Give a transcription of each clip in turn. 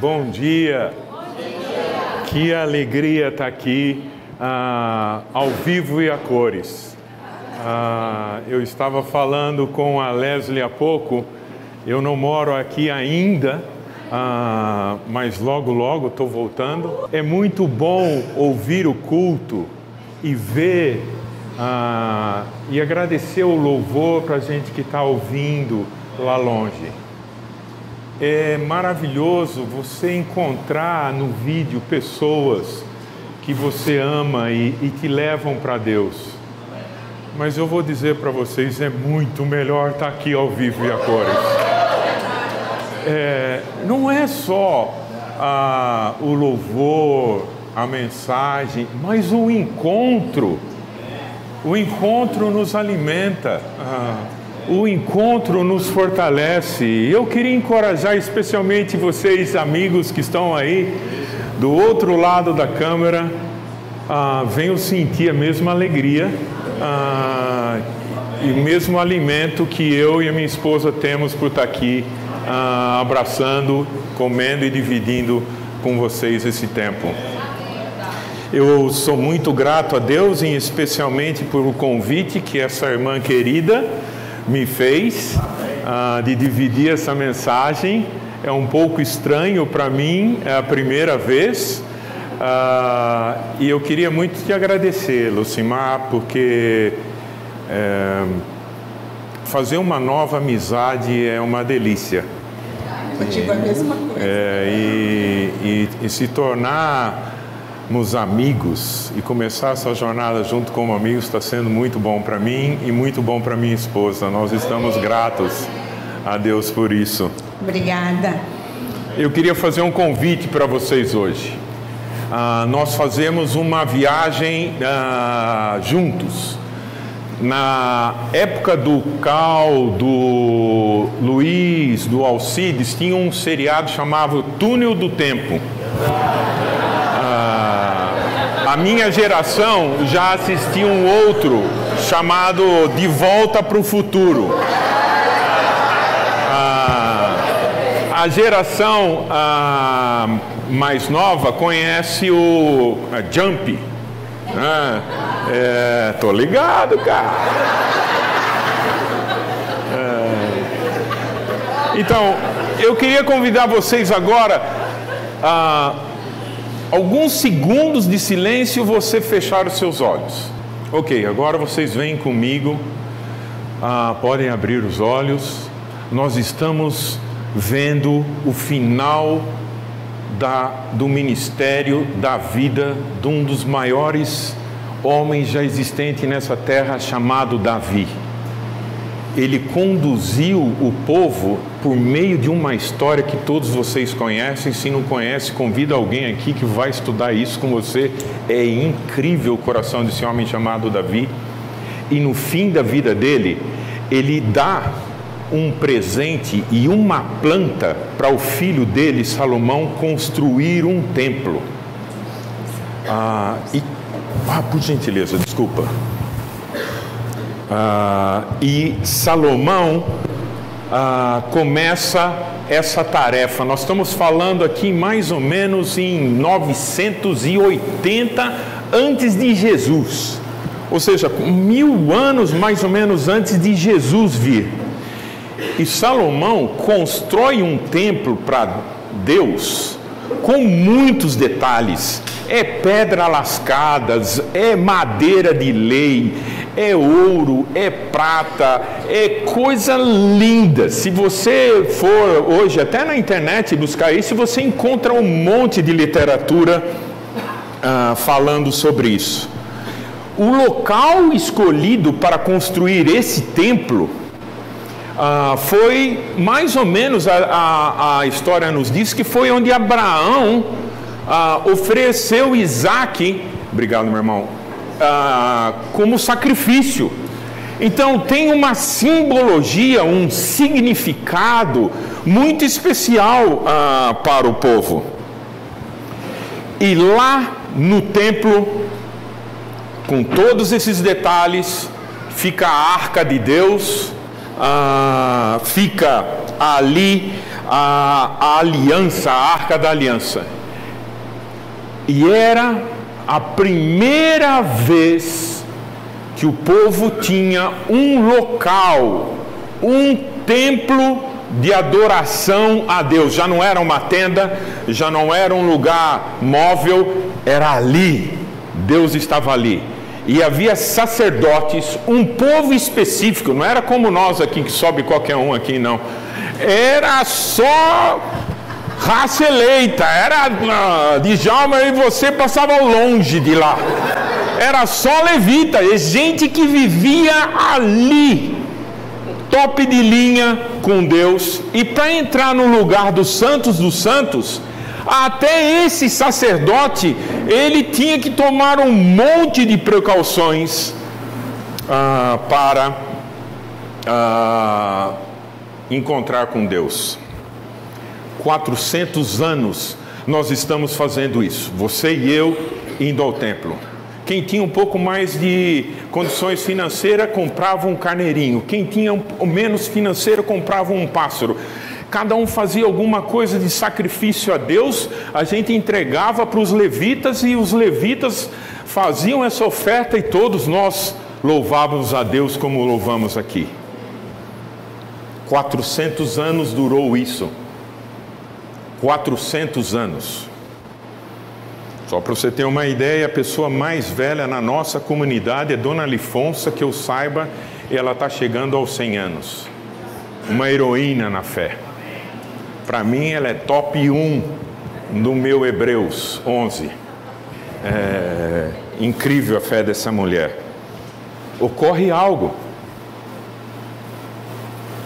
Bom dia. Que alegria estar aqui ah, ao vivo e a cores. Ah, eu estava falando com a Leslie há pouco. Eu não moro aqui ainda, ah, mas logo, logo estou voltando. É muito bom ouvir o culto e ver ah, e agradecer o louvor para a gente que está ouvindo lá longe. É maravilhoso você encontrar no vídeo pessoas que você ama e, e te levam para Deus. Mas eu vou dizer para vocês, é muito melhor estar tá aqui ao vivo e a cores. É, não é só o louvor, a mensagem, mas o encontro. O encontro nos alimenta. Ah, o encontro nos fortalece. Eu queria encorajar especialmente vocês, amigos que estão aí do outro lado da câmera, ah, venham sentir a mesma alegria ah, e o mesmo alimento que eu e a minha esposa temos por estar aqui ah, abraçando, comendo e dividindo com vocês esse tempo. Eu sou muito grato a Deus, e especialmente por o convite que essa irmã querida me fez uh, de dividir essa mensagem. É um pouco estranho para mim, é a primeira vez. Uh, e eu queria muito te agradecer, Lucimar, porque é, fazer uma nova amizade é uma delícia. Eu digo a mesma coisa. É, e, e, e se tornar nos amigos e começar essa jornada junto como amigos está sendo muito bom para mim e muito bom para minha esposa. Nós estamos gratos a Deus por isso. Obrigada. Eu queria fazer um convite para vocês hoje. Ah, nós fazemos uma viagem ah, juntos. Na época do Cal, do Luiz, do Alcides, tinha um seriado chamado Túnel do Tempo. Minha geração já assistiu um outro chamado De Volta para o Futuro. Ah, a geração ah, mais nova conhece o Jump. Ah, é, tô ligado, cara. É, então, eu queria convidar vocês agora a alguns segundos de silêncio você fechar os seus olhos. Ok, agora vocês vêm comigo, ah, podem abrir os olhos. Nós estamos vendo o final da, do ministério, da vida de um dos maiores homens já existentes nessa terra, chamado Davi ele conduziu o povo por meio de uma história que todos vocês conhecem. Se não conhece, convida alguém aqui que vai estudar isso com você. É incrível o coração desse homem chamado Davi. E no fim da vida dele, ele dá um presente e uma planta para o filho dele, Salomão, construir um templo. Ah, e, ah, por gentileza, desculpa. Ah, e Salomão ah, começa essa tarefa. Nós estamos falando aqui mais ou menos em 980 antes de Jesus, ou seja, mil anos mais ou menos antes de Jesus vir. E Salomão constrói um templo para Deus com muitos detalhes. É pedra lascadas, é madeira de lei, é ouro, é prata, é coisa linda. Se você for hoje até na internet buscar isso, você encontra um monte de literatura ah, falando sobre isso. O local escolhido para construir esse templo ah, foi mais ou menos a, a, a, história nos diz que foi onde Abraão ah, ofereceu Isaac, obrigado meu irmão, ah, como sacrifício. Então tem uma simbologia, um significado muito especial ah, para o povo. E lá no templo, com todos esses detalhes, fica a arca de Deus, ah, fica ali a, a aliança, a arca da aliança. E era a primeira vez que o povo tinha um local, um templo de adoração a Deus. Já não era uma tenda, já não era um lugar móvel, era ali. Deus estava ali. E havia sacerdotes, um povo específico, não era como nós aqui que sobe qualquer um aqui, não. Era só raça eleita, era uh, de Jalma e você passava longe de lá. Era só levita, gente que vivia ali, top de linha com Deus. E para entrar no lugar dos santos dos santos, até esse sacerdote, ele tinha que tomar um monte de precauções uh, para uh, encontrar com Deus. 400 anos nós estamos fazendo isso, você e eu indo ao templo. Quem tinha um pouco mais de condições financeiras comprava um carneirinho, quem tinha um, menos financeiro comprava um pássaro. Cada um fazia alguma coisa de sacrifício a Deus, a gente entregava para os levitas e os levitas faziam essa oferta e todos nós louvávamos a Deus como louvamos aqui. 400 anos durou isso. 400 anos. Só para você ter uma ideia, a pessoa mais velha na nossa comunidade é Dona Lifonsa, que eu saiba, ela está chegando aos 100 anos. Uma heroína na fé. Para mim, ela é top 1 no meu Hebreus 11. É incrível a fé dessa mulher. Ocorre algo.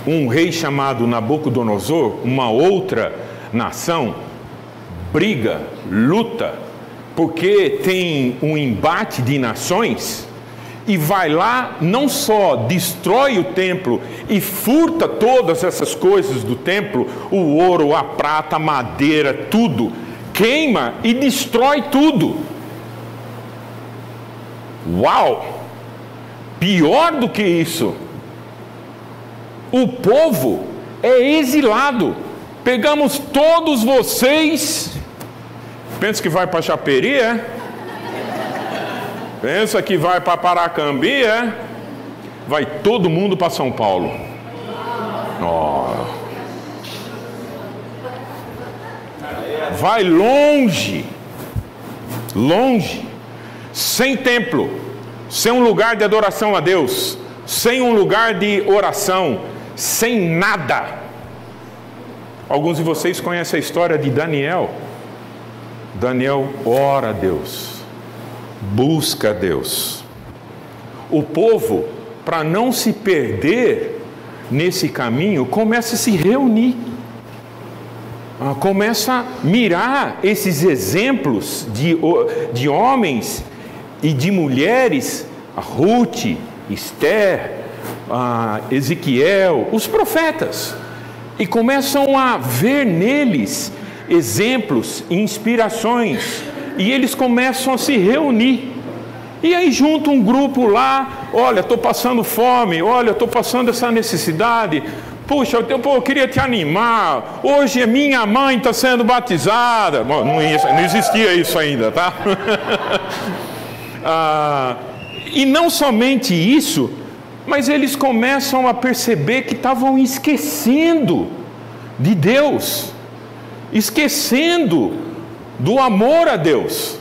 Um rei chamado Nabucodonosor, uma outra nação briga, luta, porque tem um embate de nações e vai lá, não só destrói o templo e furta todas essas coisas do templo, o ouro, a prata, a madeira, tudo, queima e destrói tudo. Uau! Pior do que isso, o povo é exilado. Pegamos todos vocês. Pensa que vai para Chaperi, é? Pensa que vai para Paracambi, é? Vai todo mundo para São Paulo. Oh. Vai longe, longe, sem templo, sem um lugar de adoração a Deus, sem um lugar de oração, sem nada. Alguns de vocês conhecem a história de Daniel. Daniel ora a Deus, busca a Deus. O povo, para não se perder nesse caminho, começa a se reunir, ah, começa a mirar esses exemplos de, de homens e de mulheres, Ruth, Esther, ah, Ezequiel, os profetas e começam a ver neles exemplos, inspirações, e eles começam a se reunir. E aí junto um grupo lá, olha, estou passando fome, olha, estou passando essa necessidade. Puxa, eu, eu, queria te animar. Hoje a minha mãe está sendo batizada. Bom, não, não, existia isso ainda, tá? ah, e não somente isso, mas eles começam a perceber que estavam esquecendo de Deus, esquecendo do amor a Deus.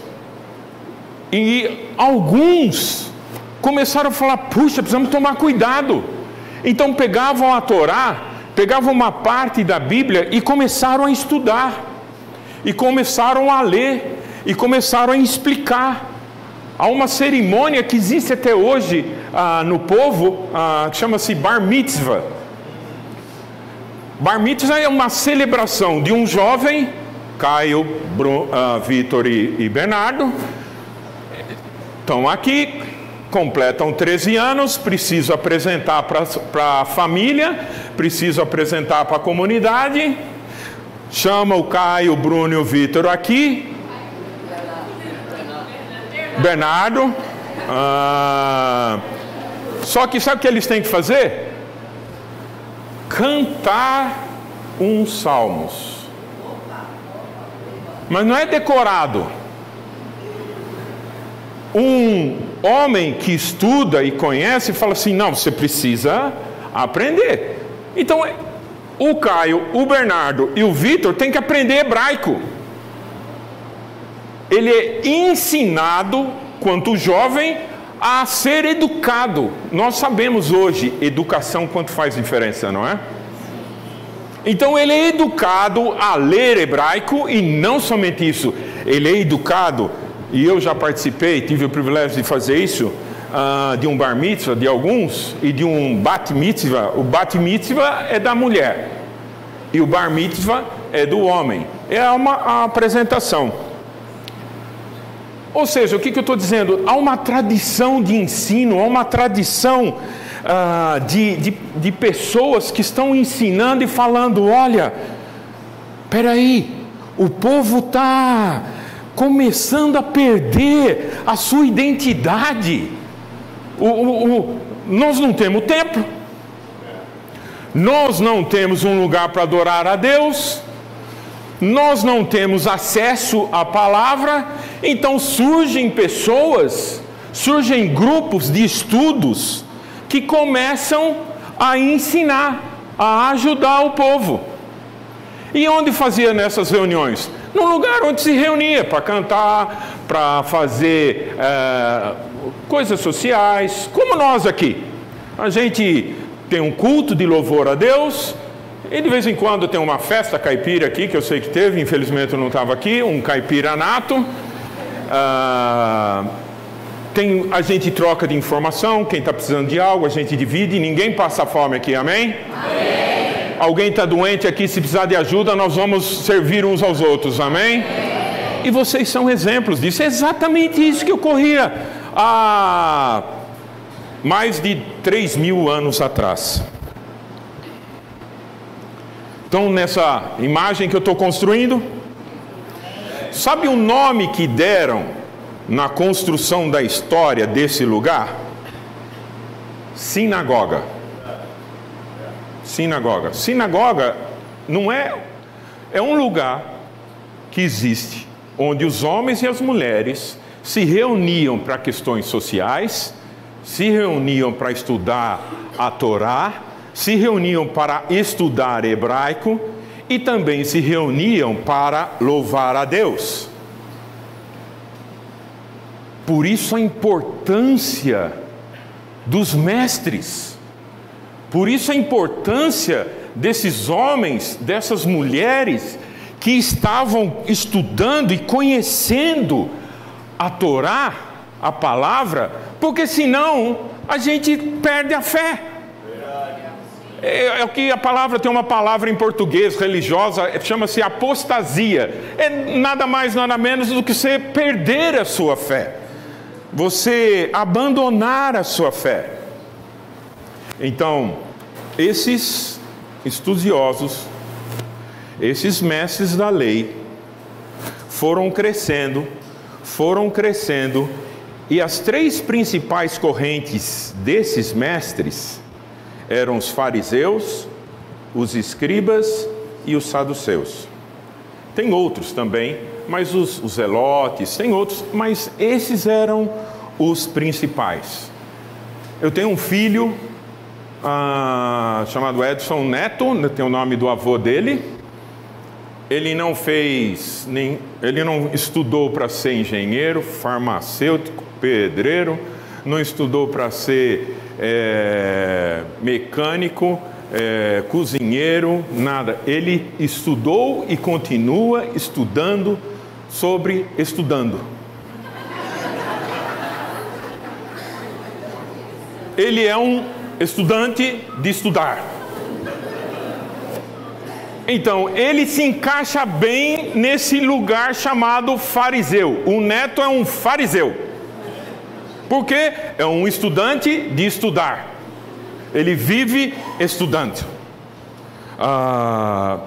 E alguns começaram a falar: puxa, precisamos tomar cuidado. Então pegavam a Torá, pegavam uma parte da Bíblia e começaram a estudar, e começaram a ler, e começaram a explicar. Há uma cerimônia que existe até hoje ah, no povo, ah, que chama-se Bar Mitzvah. Bar Mitzvah é uma celebração de um jovem, Caio, ah, Vitor e, e Bernardo, estão aqui, completam 13 anos, preciso apresentar para a família, preciso apresentar para a comunidade, chama o Caio, o Bruno e o Vitor aqui, Bernardo. Ah, só que sabe o que eles têm que fazer? Cantar um Salmos. Mas não é decorado. Um homem que estuda e conhece fala assim: não, você precisa aprender. Então, o Caio, o Bernardo e o Vitor têm que aprender hebraico. Ele é ensinado, quanto jovem, a ser educado. Nós sabemos hoje educação quanto faz diferença, não é? Então ele é educado a ler hebraico e não somente isso, ele é educado, e eu já participei, tive o privilégio de fazer isso, uh, de um bar mitzvah de alguns e de um bat mitzvah. O bat mitzvah é da mulher e o bar mitzvah é do homem. É uma apresentação. Ou seja, o que, que eu estou dizendo? Há uma tradição de ensino, há uma tradição ah, de, de, de pessoas que estão ensinando e falando: olha, peraí, o povo está começando a perder a sua identidade. O, o, o, nós não temos tempo, nós não temos um lugar para adorar a Deus, nós não temos acesso à palavra, então surgem pessoas, surgem grupos de estudos que começam a ensinar, a ajudar o povo. E onde fazia nessas reuniões? No lugar onde se reunia para cantar, para fazer é, coisas sociais, como nós aqui. A gente tem um culto de louvor a Deus, e de vez em quando tem uma festa caipira aqui, que eu sei que teve, infelizmente eu não estava aqui, um caipira nato. Ah, tem, a gente troca de informação, quem está precisando de algo, a gente divide, ninguém passa fome aqui, amém? amém. Alguém está doente aqui, se precisar de ajuda, nós vamos servir uns aos outros, amém? amém? E vocês são exemplos disso, é exatamente isso que ocorria há mais de 3 mil anos atrás. Então, nessa imagem que eu estou construindo, sabe o nome que deram na construção da história desse lugar? Sinagoga. Sinagoga. Sinagoga não é é um lugar que existe onde os homens e as mulheres se reuniam para questões sociais, se reuniam para estudar a Torá se reuniam para estudar hebraico e também se reuniam para louvar a Deus. Por isso a importância dos mestres, por isso a importância desses homens, dessas mulheres que estavam estudando e conhecendo a Torá, a palavra, porque senão a gente perde a fé. É, é o que a palavra tem uma palavra em português religiosa, chama-se apostasia. É nada mais, nada menos do que você perder a sua fé, você abandonar a sua fé. Então, esses estudiosos, esses mestres da lei, foram crescendo, foram crescendo, e as três principais correntes desses mestres eram os fariseus, os escribas e os saduceus. Tem outros também, mas os, os tem outros, mas esses eram os principais. Eu tenho um filho ah, chamado Edson Neto, tem o nome do avô dele. Ele não fez, nem, ele não estudou para ser engenheiro, farmacêutico, pedreiro, não estudou para ser é, mecânico, é, cozinheiro, nada. Ele estudou e continua estudando sobre estudando. Ele é um estudante de estudar. Então, ele se encaixa bem nesse lugar chamado fariseu. O neto é um fariseu. Porque é um estudante de estudar. Ele vive estudando. Ah,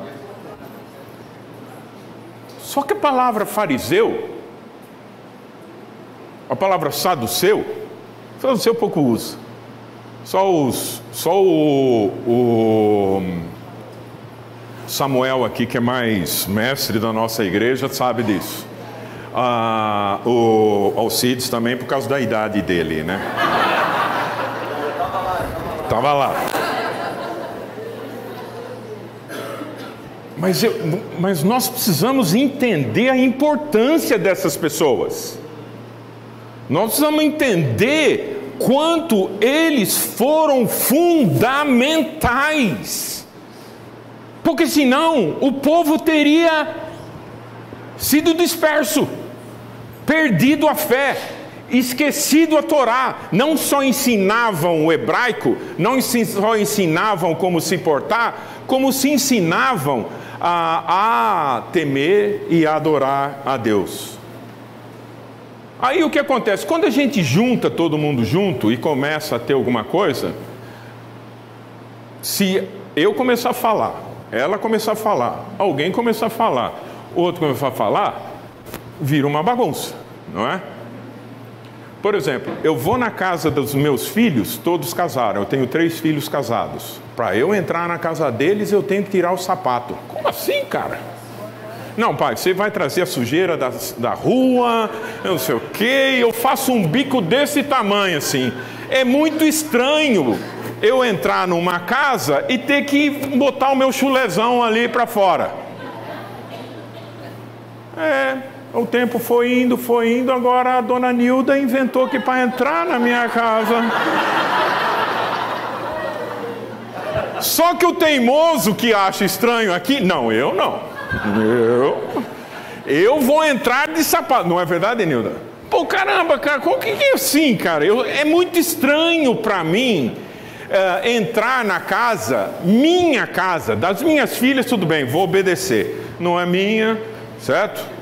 só que a palavra fariseu, a palavra saduceu, saduceu pouco usa. Só os, só o, o Samuel aqui, que é mais mestre da nossa igreja, sabe disso. Ah, o Alcides também por causa da idade dele, né? Tava lá. Mas, eu, mas nós precisamos entender a importância dessas pessoas. Nós precisamos entender quanto eles foram fundamentais. Porque senão o povo teria sido disperso, perdido a fé, esquecido a Torá. Não só ensinavam o hebraico, não só ensinavam como se portar, como se ensinavam a, a temer e a adorar a Deus. Aí o que acontece? Quando a gente junta todo mundo junto e começa a ter alguma coisa, se eu começar a falar, ela começar a falar, alguém começar a falar, outro começar a falar, vira uma bagunça, não é? Por exemplo, eu vou na casa dos meus filhos, todos casaram, eu tenho três filhos casados. Para eu entrar na casa deles, eu tenho que tirar o sapato. Como assim, cara? Não, pai, você vai trazer a sujeira da, da rua, não sei o quê, eu faço um bico desse tamanho assim. É muito estranho eu entrar numa casa e ter que botar o meu chulezão ali para fora. É, o tempo foi indo, foi indo, agora a dona Nilda inventou que para entrar na minha casa. Só que o teimoso que acha estranho aqui, não, eu não. Eu, eu vou entrar de sapato. Não é verdade, Nilda? Pô, caramba, cara, como que é assim, cara? Eu, é muito estranho para mim uh, entrar na casa, minha casa, das minhas filhas, tudo bem, vou obedecer. Não é minha, certo?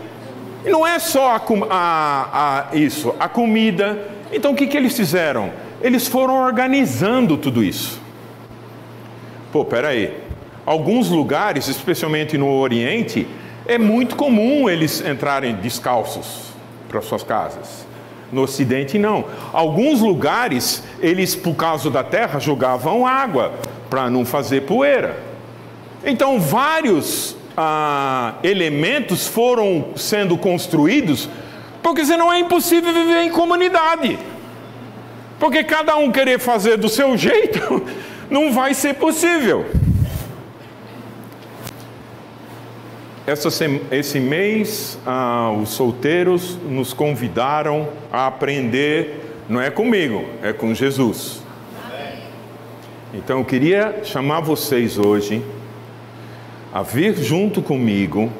E não é só a, a, a, isso, a comida. Então o que, que eles fizeram? Eles foram organizando tudo isso. Pô, peraí. Alguns lugares, especialmente no Oriente, é muito comum eles entrarem descalços para suas casas. No Ocidente, não. Alguns lugares, eles, por causa da terra, jogavam água para não fazer poeira. Então, vários ah, elementos foram sendo construídos, porque senão é impossível viver em comunidade. Porque cada um querer fazer do seu jeito, não vai ser possível. Essa, esse mês, ah, os solteiros nos convidaram a aprender, não é comigo, é com Jesus. Então eu queria chamar vocês hoje a vir junto comigo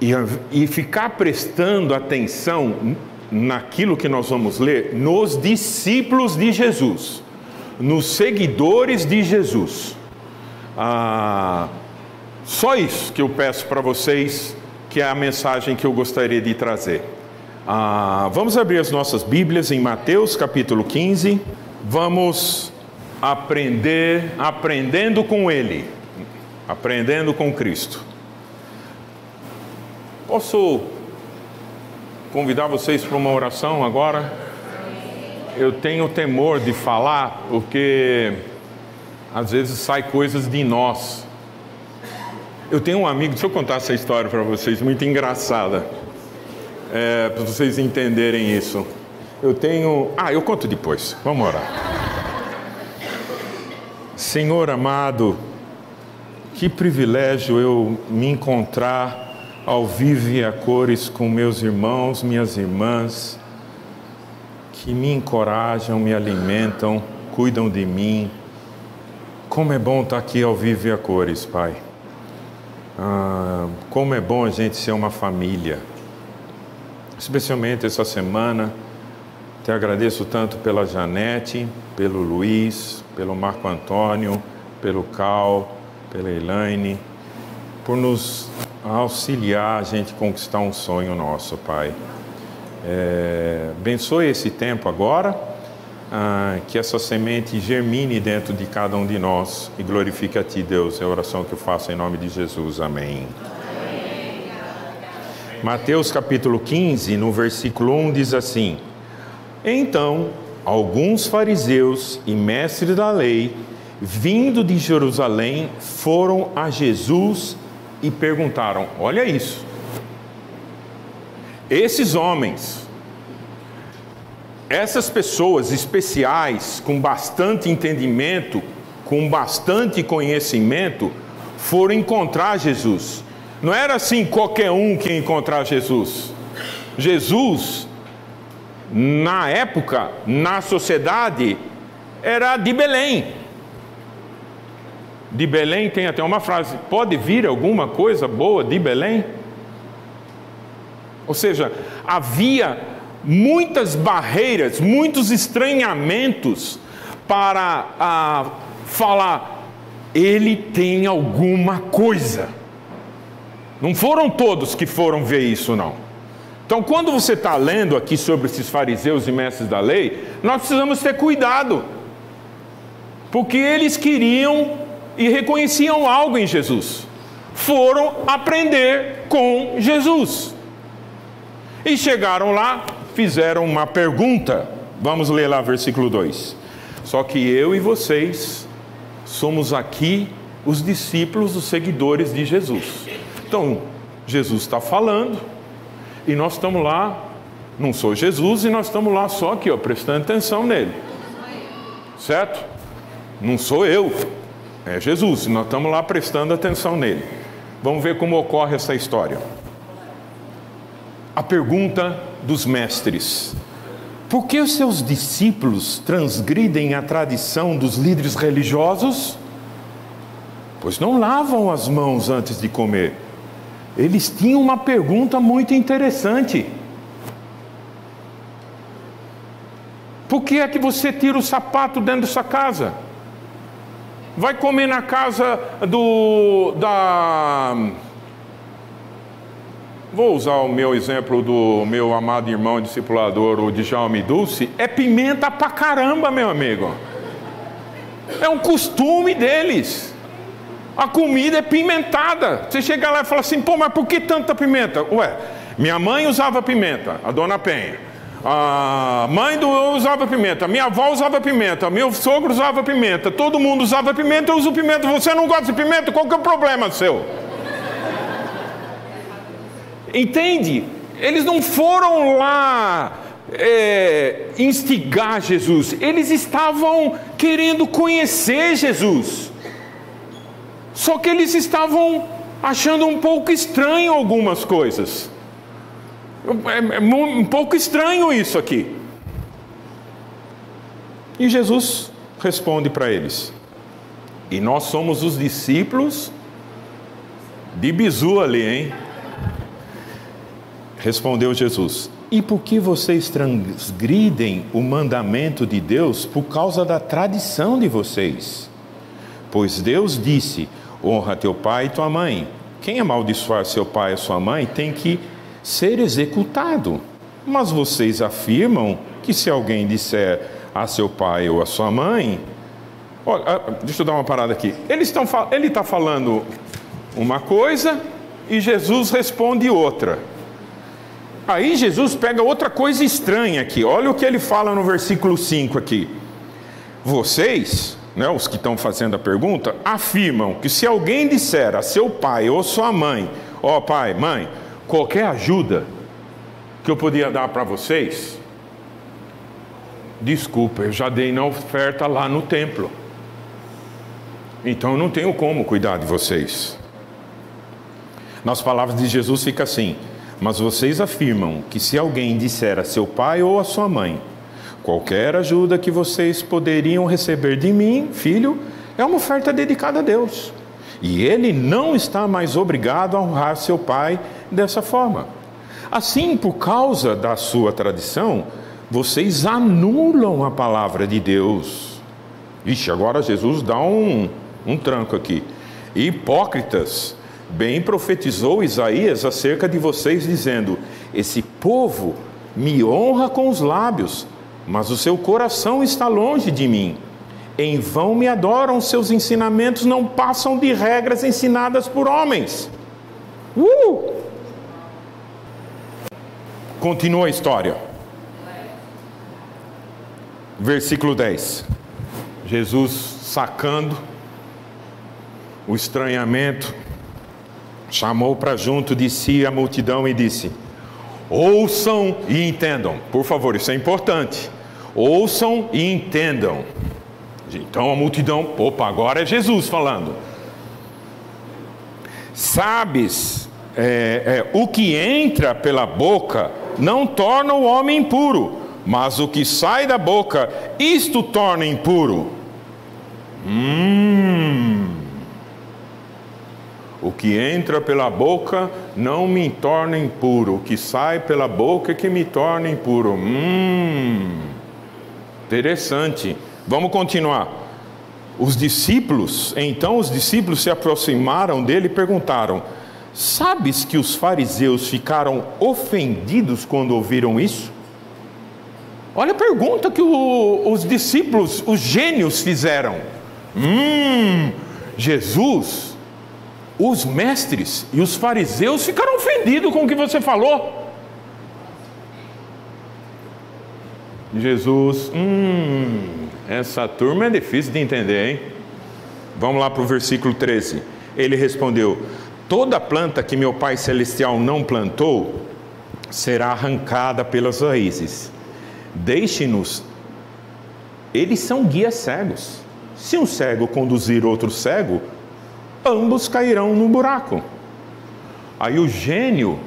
e, e ficar prestando atenção naquilo que nós vamos ler, nos discípulos de Jesus, nos seguidores de Jesus. Ah, só isso que eu peço para vocês, que é a mensagem que eu gostaria de trazer. Ah, vamos abrir as nossas Bíblias em Mateus capítulo 15. Vamos aprender, aprendendo com Ele, aprendendo com Cristo. Posso convidar vocês para uma oração agora? Eu tenho temor de falar, porque às vezes sai coisas de nós eu tenho um amigo, deixa eu contar essa história para vocês, muito engraçada, é, para vocês entenderem isso. Eu tenho. Ah, eu conto depois, vamos orar. Senhor amado, que privilégio eu me encontrar ao vivo e a cores com meus irmãos, minhas irmãs, que me encorajam, me alimentam, cuidam de mim. Como é bom estar aqui ao vivo e a cores, Pai. Ah, como é bom a gente ser uma família, especialmente essa semana. Te agradeço tanto pela Janete, pelo Luiz, pelo Marco Antônio, pelo Cal, pela Elaine, por nos auxiliar a gente conquistar um sonho nosso, Pai. É, abençoe esse tempo agora ah, que essa semente germine dentro de cada um de nós e glorifique a Ti, Deus. É a oração que eu faço em nome de Jesus. Amém. Amém. Mateus capítulo 15, no versículo 1 diz assim: Então alguns fariseus e mestres da lei vindo de Jerusalém, foram a Jesus e perguntaram: Olha isso. Esses homens, essas pessoas especiais, com bastante entendimento, com bastante conhecimento, foram encontrar Jesus. Não era assim qualquer um que ia encontrar Jesus. Jesus, na época, na sociedade, era de Belém. De Belém tem até uma frase: pode vir alguma coisa boa de Belém? Ou seja, havia muitas barreiras, muitos estranhamentos para ah, falar, ele tem alguma coisa. Não foram todos que foram ver isso, não. Então, quando você está lendo aqui sobre esses fariseus e mestres da lei, nós precisamos ter cuidado, porque eles queriam e reconheciam algo em Jesus, foram aprender com Jesus. E chegaram lá, fizeram uma pergunta. Vamos ler lá versículo 2. Só que eu e vocês somos aqui os discípulos, os seguidores de Jesus. Então, Jesus está falando, e nós estamos lá, não sou Jesus, e nós estamos lá só aqui, ó, prestando atenção nele. Certo? Não sou eu, é Jesus, nós estamos lá prestando atenção nele. Vamos ver como ocorre essa história. A pergunta dos mestres: Por que os seus discípulos transgridem a tradição dos líderes religiosos? Pois não lavam as mãos antes de comer. Eles tinham uma pergunta muito interessante. Por que é que você tira o sapato dentro da sua casa? Vai comer na casa do da Vou usar o meu exemplo do meu amado irmão discipulador, o Djalme Dulce. É pimenta pra caramba, meu amigo. É um costume deles. A comida é pimentada. Você chega lá e fala assim, pô, mas por que tanta pimenta? Ué, minha mãe usava pimenta, a dona Penha. A mãe do usava pimenta, minha avó usava pimenta, meu sogro usava pimenta, todo mundo usava pimenta, eu uso pimenta. Você não gosta de pimenta? Qual que é o problema seu? Entende? Eles não foram lá é, instigar Jesus, eles estavam querendo conhecer Jesus. Só que eles estavam achando um pouco estranho algumas coisas. É, é um pouco estranho isso aqui. E Jesus responde para eles: E nós somos os discípulos de Bizu ali, hein? Respondeu Jesus: E por que vocês transgridem o mandamento de Deus por causa da tradição de vocês? Pois Deus disse: Honra teu pai e tua mãe. Quem amaldiçoar seu pai e sua mãe tem que ser executado. Mas vocês afirmam que se alguém disser a seu pai ou a sua mãe. Olha, ah, deixa eu dar uma parada aqui. Eles estão, ele está falando uma coisa e Jesus responde outra. Aí Jesus pega outra coisa estranha aqui. Olha o que ele fala no versículo 5 aqui. Vocês, né, os que estão fazendo a pergunta, afirmam que se alguém disser a seu pai ou sua mãe, ó oh, pai, mãe, qualquer ajuda que eu podia dar para vocês, desculpa, eu já dei na oferta lá no templo. Então eu não tenho como cuidar de vocês. Nas palavras de Jesus fica assim: mas vocês afirmam que se alguém disser a seu pai ou a sua mãe, qualquer ajuda que vocês poderiam receber de mim, filho, é uma oferta dedicada a Deus. E ele não está mais obrigado a honrar seu pai dessa forma. Assim, por causa da sua tradição, vocês anulam a palavra de Deus. Vixe, agora Jesus dá um, um tranco aqui. Hipócritas, Bem profetizou Isaías acerca de vocês, dizendo: Esse povo me honra com os lábios, mas o seu coração está longe de mim. Em vão me adoram, seus ensinamentos não passam de regras ensinadas por homens. Uh! Continua a história. Versículo 10. Jesus sacando o estranhamento, chamou para junto de si a multidão e disse: Ouçam e entendam, por favor, isso é importante. Ouçam e entendam. Então a multidão, opa, agora é Jesus falando. Sabes, é, é, o que entra pela boca não torna o homem impuro, mas o que sai da boca, isto torna impuro. Hum. O que entra pela boca não me torna impuro, o que sai pela boca é que me torna impuro. Hum. Interessante. Vamos continuar. Os discípulos, então os discípulos se aproximaram dele e perguntaram: Sabes que os fariseus ficaram ofendidos quando ouviram isso? Olha a pergunta que o, os discípulos, os gênios, fizeram. Hum, Jesus, os mestres e os fariseus ficaram ofendidos com o que você falou. Jesus, hum, essa turma é difícil de entender, hein? Vamos lá para o versículo 13. Ele respondeu: Toda planta que meu Pai Celestial não plantou será arrancada pelas raízes. Deixe-nos. Eles são guias cegos. Se um cego conduzir outro cego, ambos cairão no buraco. Aí o gênio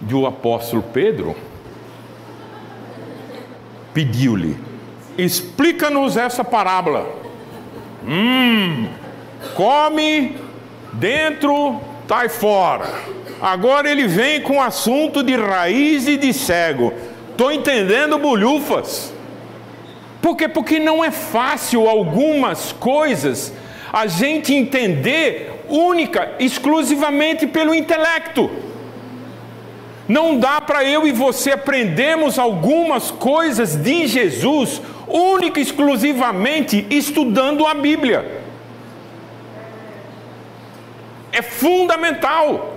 do apóstolo Pedro pediu-lhe: explica-nos essa parábola. Hum, come dentro, sai fora. Agora ele vem com o assunto de raiz e de cego. Estou entendendo bolhufas. Por quê? Porque não é fácil algumas coisas a gente entender única, exclusivamente pelo intelecto. Não dá para eu e você aprendermos algumas coisas de Jesus única e exclusivamente estudando a Bíblia. É fundamental.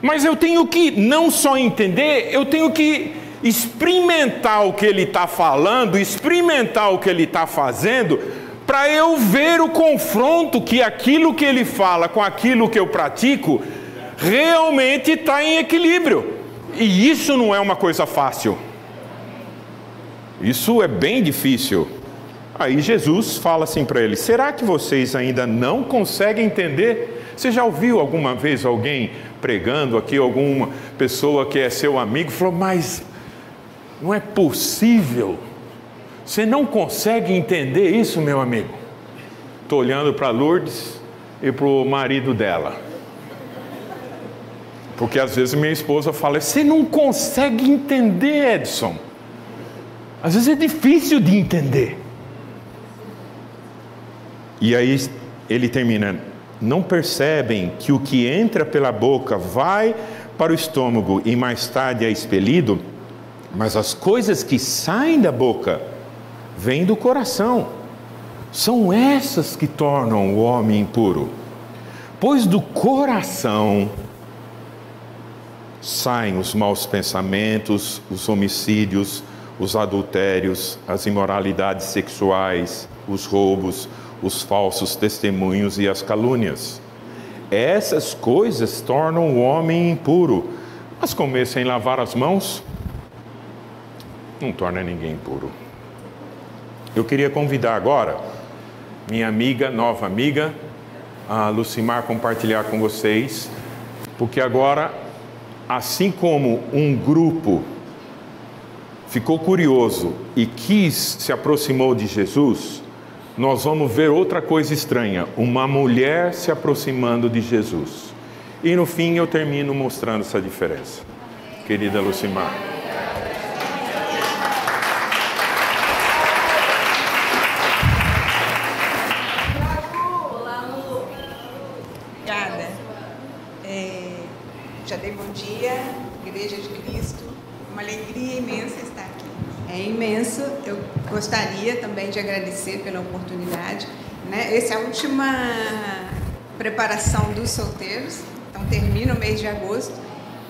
Mas eu tenho que não só entender, eu tenho que experimentar o que ele está falando, experimentar o que ele está fazendo, para eu ver o confronto que aquilo que ele fala com aquilo que eu pratico realmente está em equilíbrio. E isso não é uma coisa fácil. Isso é bem difícil. Aí Jesus fala assim para ele: será que vocês ainda não conseguem entender? Você já ouviu alguma vez alguém pregando aqui, alguma pessoa que é seu amigo, falou, mas não é possível. Você não consegue entender isso, meu amigo? Estou olhando para Lourdes e para o marido dela. Porque às vezes minha esposa fala: Você não consegue entender, Edson. Às vezes é difícil de entender. E aí ele termina: Não percebem que o que entra pela boca vai para o estômago e mais tarde é expelido, mas as coisas que saem da boca vêm do coração. São essas que tornam o homem impuro. Pois do coração saem os maus pensamentos, os homicídios, os adultérios, as imoralidades sexuais, os roubos, os falsos testemunhos e as calúnias. Essas coisas tornam o homem impuro. Mas comer sem lavar as mãos não torna ninguém impuro. Eu queria convidar agora minha amiga, nova amiga, a Lucimar, compartilhar com vocês, porque agora assim como um grupo ficou curioso e quis se aproximou de Jesus, nós vamos ver outra coisa estranha: uma mulher se aproximando de Jesus. E no fim eu termino mostrando essa diferença. Querida Lucimar. gostaria também de agradecer pela oportunidade. Né? Essa é a última preparação dos solteiros, então termina o mês de agosto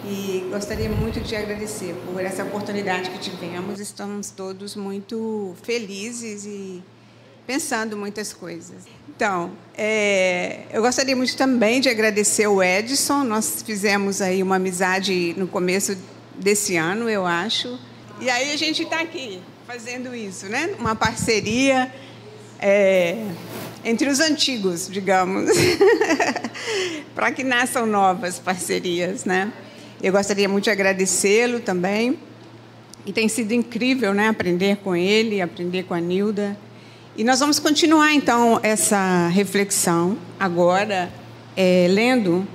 e gostaria muito de agradecer por essa oportunidade que tivemos. Estamos todos muito felizes e pensando muitas coisas. Então, é, eu gostaria muito também de agradecer o Edson. Nós fizemos aí uma amizade no começo desse ano, eu acho. E aí a gente está aqui fazendo isso, né? Uma parceria é, entre os antigos, digamos, para que nasçam novas parcerias, né? Eu gostaria muito de agradecê-lo também. E tem sido incrível, né? Aprender com ele, aprender com a Nilda. E nós vamos continuar então essa reflexão agora, é, lendo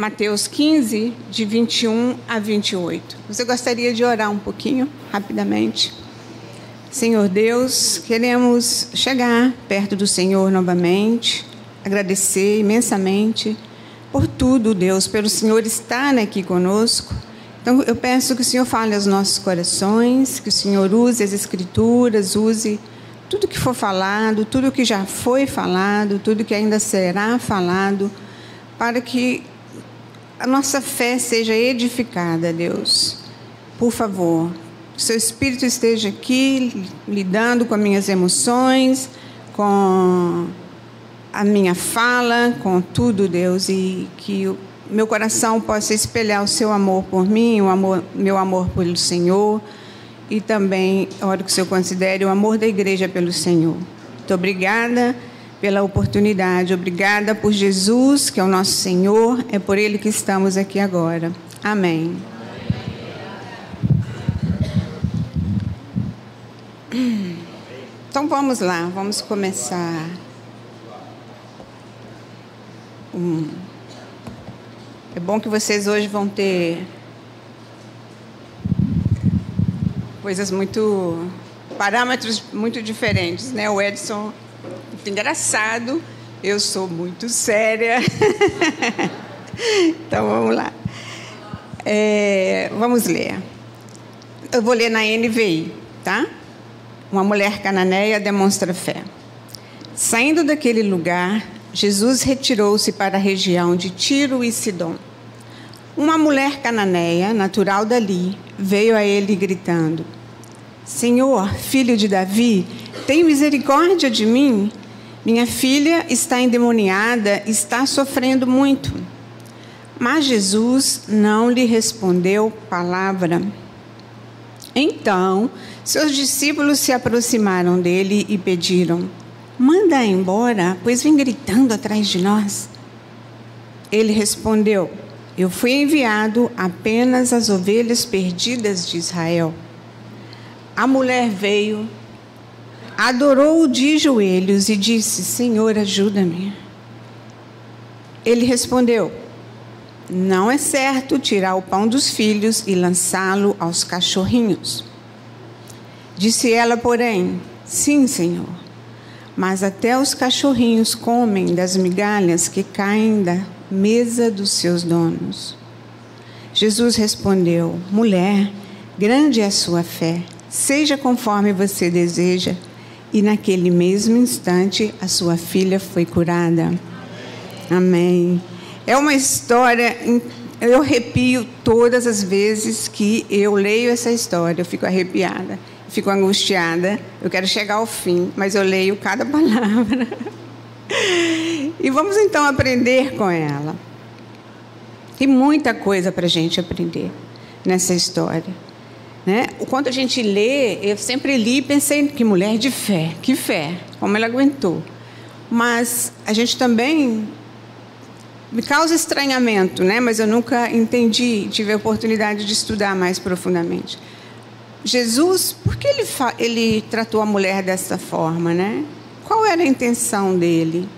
Mateus 15, de 21 a 28. Você gostaria de orar um pouquinho, rapidamente? Senhor Deus, queremos chegar perto do Senhor novamente, agradecer imensamente por tudo, Deus, pelo Senhor estar aqui conosco. Então, eu peço que o Senhor fale aos nossos corações, que o Senhor use as Escrituras, use tudo que for falado, tudo que já foi falado, tudo que ainda será falado, para que a nossa fé seja edificada, Deus. Por favor, que seu Espírito esteja aqui lidando com as minhas emoções, com a minha fala, com tudo, Deus, e que meu coração possa espelhar o seu amor por mim, o amor, meu amor pelo Senhor, e também, oro que o Senhor considere o amor da igreja pelo Senhor. Muito obrigada pela oportunidade. Obrigada por Jesus, que é o nosso Senhor, é por Ele que estamos aqui agora. Amém. Então vamos lá, vamos começar. Hum. É bom que vocês hoje vão ter coisas muito parâmetros muito diferentes, né? O Edson muito engraçado, eu sou muito séria. então vamos lá. É, vamos ler. Eu vou ler na NVI, tá? Uma mulher cananeia demonstra fé. Saindo daquele lugar, Jesus retirou-se para a região de Tiro e Sidom. Uma mulher cananeia, natural dali, veio a ele gritando: Senhor, filho de Davi, tem misericórdia de mim? Minha filha está endemoniada, está sofrendo muito. Mas Jesus não lhe respondeu palavra. Então, seus discípulos se aproximaram dele e pediram: Manda embora, pois vem gritando atrás de nós. Ele respondeu: Eu fui enviado apenas às ovelhas perdidas de Israel. A mulher veio adorou-o de joelhos e disse: Senhor, ajuda-me. Ele respondeu: Não é certo tirar o pão dos filhos e lançá-lo aos cachorrinhos. Disse ela, porém: Sim, Senhor. Mas até os cachorrinhos comem das migalhas que caem da mesa dos seus donos. Jesus respondeu: Mulher, grande é a sua fé. Seja conforme você deseja e naquele mesmo instante a sua filha foi curada. Amém. É uma história, eu arrepio todas as vezes que eu leio essa história, eu fico arrepiada, fico angustiada. Eu quero chegar ao fim, mas eu leio cada palavra. E vamos então aprender com ela. Tem muita coisa para a gente aprender nessa história. Né? Quando a gente lê, eu sempre li e pensei que mulher de fé, que fé, como ela aguentou. Mas a gente também me causa estranhamento, né? Mas eu nunca entendi, tive a oportunidade de estudar mais profundamente. Jesus, por que ele, ele tratou a mulher dessa forma, né? Qual era a intenção dele?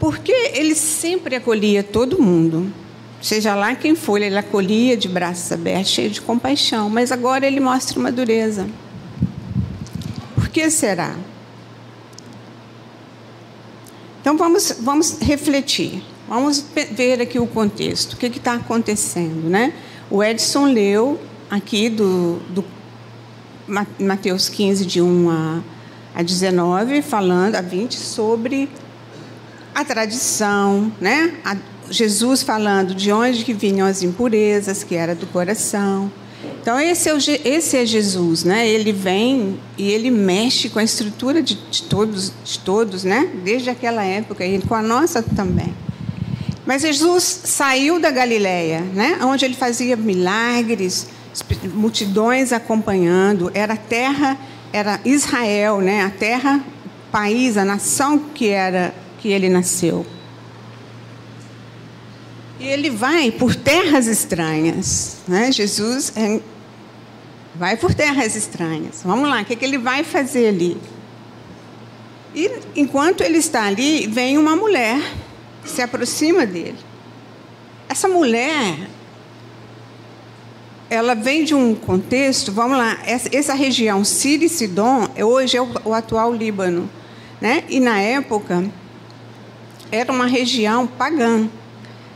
Porque ele sempre acolhia todo mundo. Seja lá quem for, ele acolhia de braços abertos, cheio de compaixão, mas agora ele mostra uma dureza. Por que será? Então vamos, vamos refletir, vamos ver aqui o contexto, o que está acontecendo. Né? O Edson leu aqui do, do Mateus 15, de 1 a, a 19, falando, a 20, sobre a tradição, né? A, Jesus falando de onde que vinham as impurezas, que era do coração. Então, esse é, o, esse é Jesus, né? Ele vem e ele mexe com a estrutura de, de todos, de todos, né? Desde aquela época e com a nossa também. Mas Jesus saiu da Galileia, né? Onde ele fazia milagres, multidões acompanhando. Era a terra, era Israel, né? A terra, país, a nação que era que ele nasceu. E ele vai por terras estranhas. Né? Jesus é, vai por terras estranhas. Vamos lá, o que, que ele vai fazer ali? E enquanto ele está ali, vem uma mulher que se aproxima dele. Essa mulher, ela vem de um contexto, vamos lá, essa, essa região Síria e Sidom, hoje é o, o atual Líbano. Né? E na época, era uma região pagã.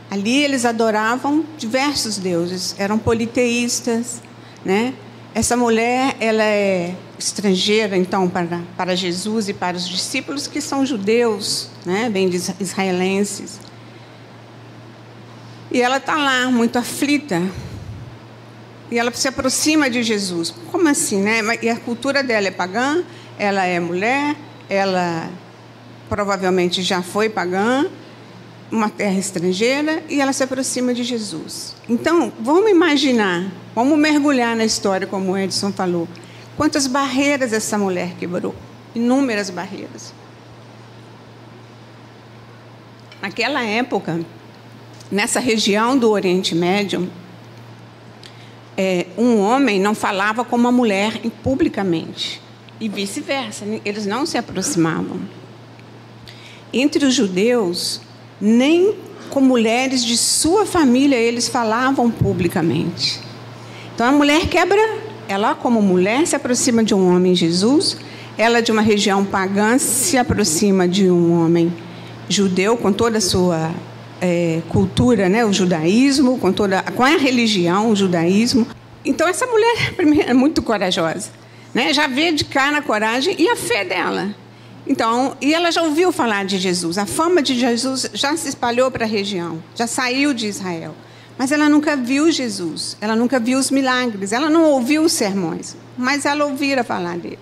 Ali eles adoravam diversos deuses, eram politeístas, né? Essa mulher, ela é estrangeira, então, para, para Jesus e para os discípulos que são judeus, né? bem israelenses. E ela está lá, muito aflita. E ela se aproxima de Jesus. Como assim, né? E a cultura dela é pagã, ela é mulher, ela provavelmente já foi pagã, uma terra estrangeira e ela se aproxima de Jesus. Então, vamos imaginar, vamos mergulhar na história, como o Edson falou. Quantas barreiras essa mulher quebrou? Inúmeras barreiras. Naquela época, nessa região do Oriente Médio, é, um homem não falava com uma mulher publicamente e vice-versa. Eles não se aproximavam. Entre os judeus, nem com mulheres de sua família eles falavam publicamente. Então a mulher quebra, ela como mulher se aproxima de um homem Jesus, ela de uma região pagã se aproxima de um homem judeu com toda a sua é, cultura, né, o judaísmo, com toda com a religião, o judaísmo. Então essa mulher é muito corajosa, né? Já vê de cara a coragem e a fé dela. Então, e ela já ouviu falar de Jesus. A fama de Jesus já se espalhou para a região, já saiu de Israel. Mas ela nunca viu Jesus, ela nunca viu os milagres, ela não ouviu os sermões, mas ela ouvira falar dele.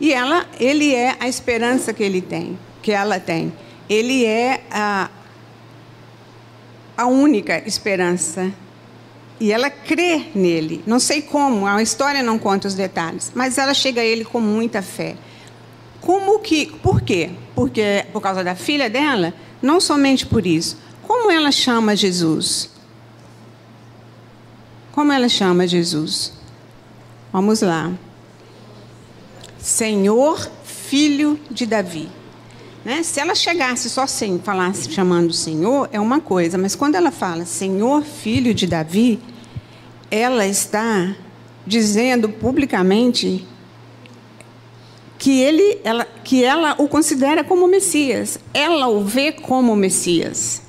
E ela, ele é a esperança que ele tem, que ela tem. Ele é a, a única esperança. E ela crê nele. Não sei como, a história não conta os detalhes, mas ela chega a ele com muita fé. Como que, por quê? Porque por causa da filha dela? Não somente por isso. Como ela chama Jesus? Como ela chama Jesus? Vamos lá. Senhor, filho de Davi. Né? Se ela chegasse só sem falasse chamando Senhor, é uma coisa, mas quando ela fala Senhor, filho de Davi, ela está dizendo publicamente que ele, ela, que ela o considera como Messias. Ela o vê como Messias.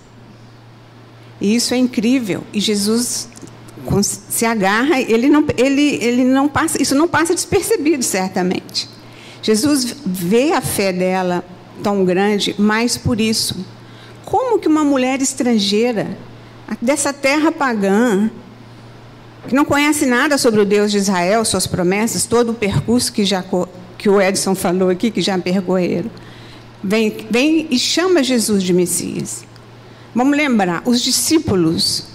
E isso é incrível. E Jesus se agarra, ele não, ele, ele não passa, isso não passa despercebido certamente. Jesus vê a fé dela tão grande, mais por isso. Como que uma mulher estrangeira dessa terra pagã, que não conhece nada sobre o Deus de Israel, suas promessas, todo o percurso que já que o Edson falou aqui, que já percorreram. Vem, vem e chama Jesus de Messias. Vamos lembrar, os discípulos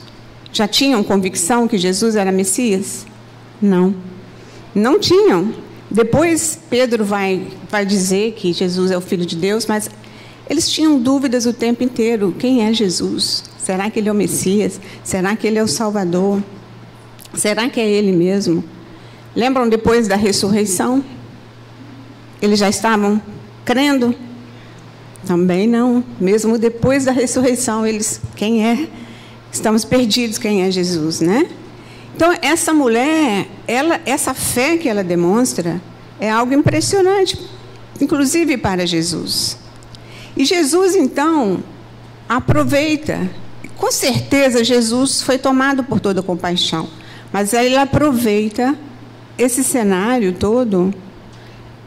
já tinham convicção que Jesus era Messias? Não. Não tinham. Depois Pedro vai, vai dizer que Jesus é o Filho de Deus, mas eles tinham dúvidas o tempo inteiro. Quem é Jesus? Será que ele é o Messias? Será que ele é o Salvador? Será que é ele mesmo? Lembram depois da ressurreição? Eles já estavam crendo? Também não. Mesmo depois da ressurreição, eles, quem é? Estamos perdidos, quem é Jesus, né? Então, essa mulher, ela, essa fé que ela demonstra é algo impressionante, inclusive para Jesus. E Jesus, então, aproveita. Com certeza, Jesus foi tomado por toda compaixão, mas ele aproveita esse cenário todo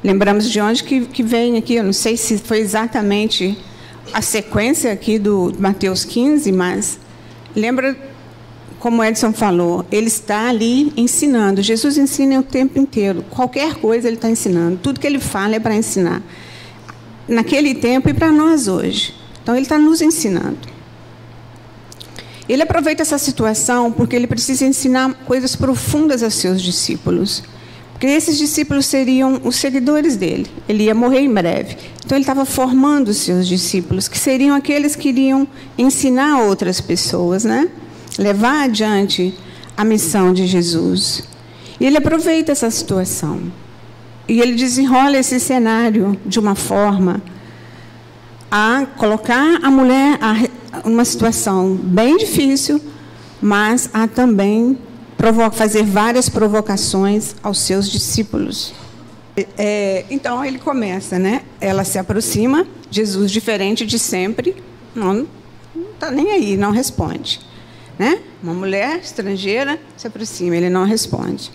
Lembramos de onde que, que vem aqui, eu não sei se foi exatamente a sequência aqui do Mateus 15, mas lembra como Edson falou, ele está ali ensinando. Jesus ensina o tempo inteiro. Qualquer coisa ele está ensinando. Tudo que ele fala é para ensinar. Naquele tempo e para nós hoje. Então ele está nos ensinando. Ele aproveita essa situação porque ele precisa ensinar coisas profundas aos seus discípulos. Porque esses discípulos seriam os seguidores dele. Ele ia morrer em breve. Então ele estava formando os seus discípulos, que seriam aqueles que iriam ensinar outras pessoas, né? levar adiante a missão de Jesus. E ele aproveita essa situação. E ele desenrola esse cenário de uma forma a colocar a mulher a uma situação bem difícil, mas a também fazer várias provocações aos seus discípulos. É, então ele começa, né? Ela se aproxima, Jesus diferente de sempre, não está nem aí, não responde. Né? Uma mulher estrangeira se aproxima, ele não responde.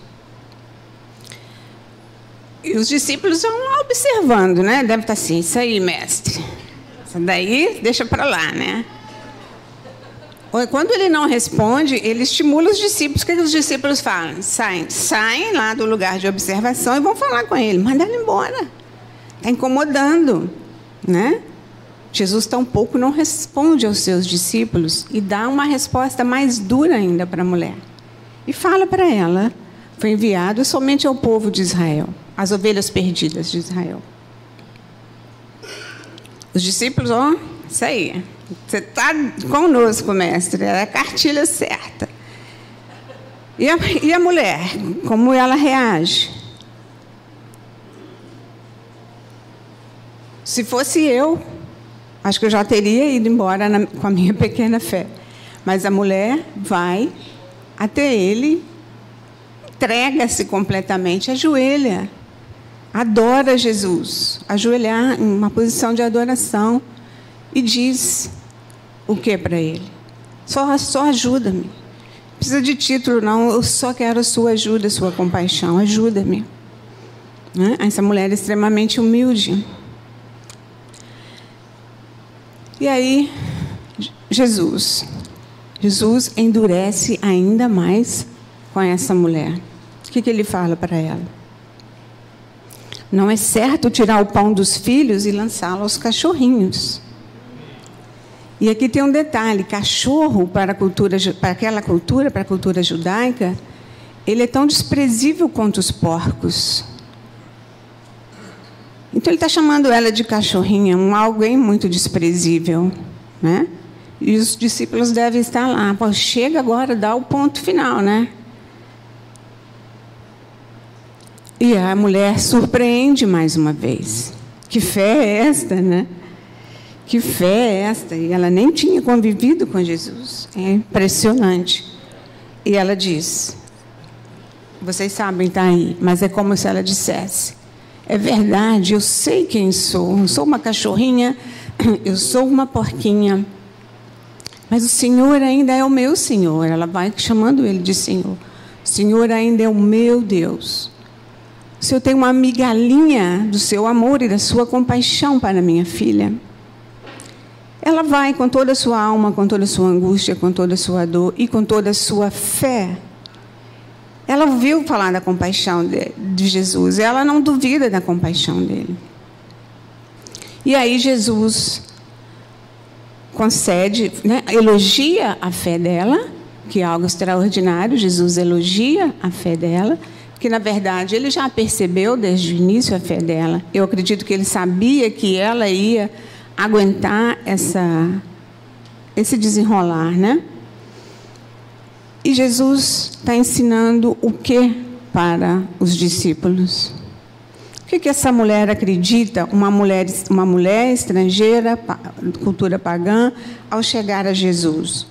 E os discípulos vão observando, né? Deve estar assim, isso aí, mestre. Isso daí, deixa para lá, né? Quando ele não responde, ele estimula os discípulos. O que, os discípulos falam? Saem, saem lá do lugar de observação e vão falar com ele. Manda ele embora. Está incomodando, né? Jesus tampouco não responde aos seus discípulos e dá uma resposta mais dura ainda para a mulher. E fala para ela: foi enviado somente ao povo de Israel, às ovelhas perdidas de Israel. Os discípulos, ó, isso aí, você está conosco, mestre, é a cartilha certa. E a, e a mulher, como ela reage? Se fosse eu, Acho que eu já teria ido embora na, com a minha pequena fé. Mas a mulher vai até ele, entrega-se completamente, ajoelha, adora Jesus, ajoelhar em uma posição de adoração e diz o que para ele? Só, só ajuda-me. Precisa de título, não. Eu só quero a sua ajuda, a sua compaixão. Ajuda-me. Né? Essa mulher é extremamente humilde. E aí, Jesus. Jesus endurece ainda mais com essa mulher. O que, que ele fala para ela? Não é certo tirar o pão dos filhos e lançá-lo aos cachorrinhos. E aqui tem um detalhe: cachorro para, cultura, para aquela cultura, para a cultura judaica, ele é tão desprezível quanto os porcos. Então ele está chamando ela de cachorrinha, um alguém muito desprezível, né? E os discípulos devem estar lá. Pô, chega agora, dá o ponto final, né? E a mulher surpreende mais uma vez. Que fé é esta, né? Que fé é esta? E ela nem tinha convivido com Jesus. É impressionante. E ela diz: Vocês sabem, está aí, mas é como se ela dissesse: é verdade, eu sei quem sou. Eu sou uma cachorrinha, eu sou uma porquinha. Mas o Senhor ainda é o meu Senhor. Ela vai chamando ele de Senhor. O Senhor ainda é o meu Deus. O Senhor tem uma migalhinha do seu amor e da sua compaixão para minha filha. Ela vai com toda a sua alma, com toda a sua angústia, com toda a sua dor e com toda a sua fé ela ouviu falar da compaixão de, de Jesus, ela não duvida da compaixão dele. E aí Jesus concede, né, elogia a fé dela, que é algo extraordinário. Jesus elogia a fé dela, que na verdade ele já percebeu desde o início a fé dela. Eu acredito que ele sabia que ela ia aguentar essa esse desenrolar, né? E Jesus está ensinando o que para os discípulos? O que, que essa mulher acredita, uma mulher, uma mulher estrangeira, cultura pagã, ao chegar a Jesus?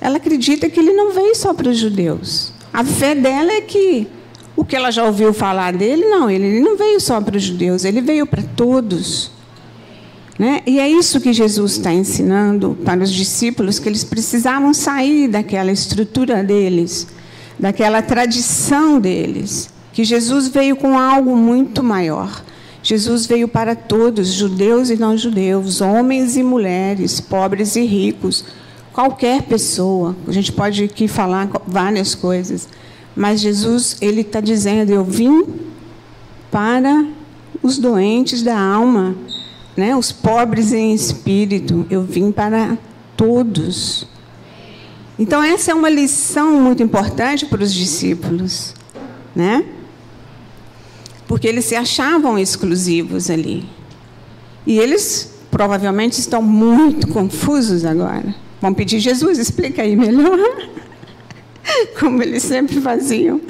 Ela acredita que ele não veio só para os judeus. A fé dela é que o que ela já ouviu falar dele, não, ele não veio só para os judeus, ele veio para todos. Né? E é isso que Jesus está ensinando para os discípulos, que eles precisavam sair daquela estrutura deles, daquela tradição deles, que Jesus veio com algo muito maior. Jesus veio para todos, judeus e não judeus, homens e mulheres, pobres e ricos, qualquer pessoa. A gente pode aqui falar várias coisas, mas Jesus ele está dizendo: eu vim para os doentes da alma, né? Os pobres em espírito. Eu vim para todos. Então essa é uma lição muito importante para os discípulos, né? Porque eles se achavam exclusivos ali. E eles provavelmente estão muito confusos agora. Vão pedir, Jesus, explica aí melhor. Como eles sempre faziam.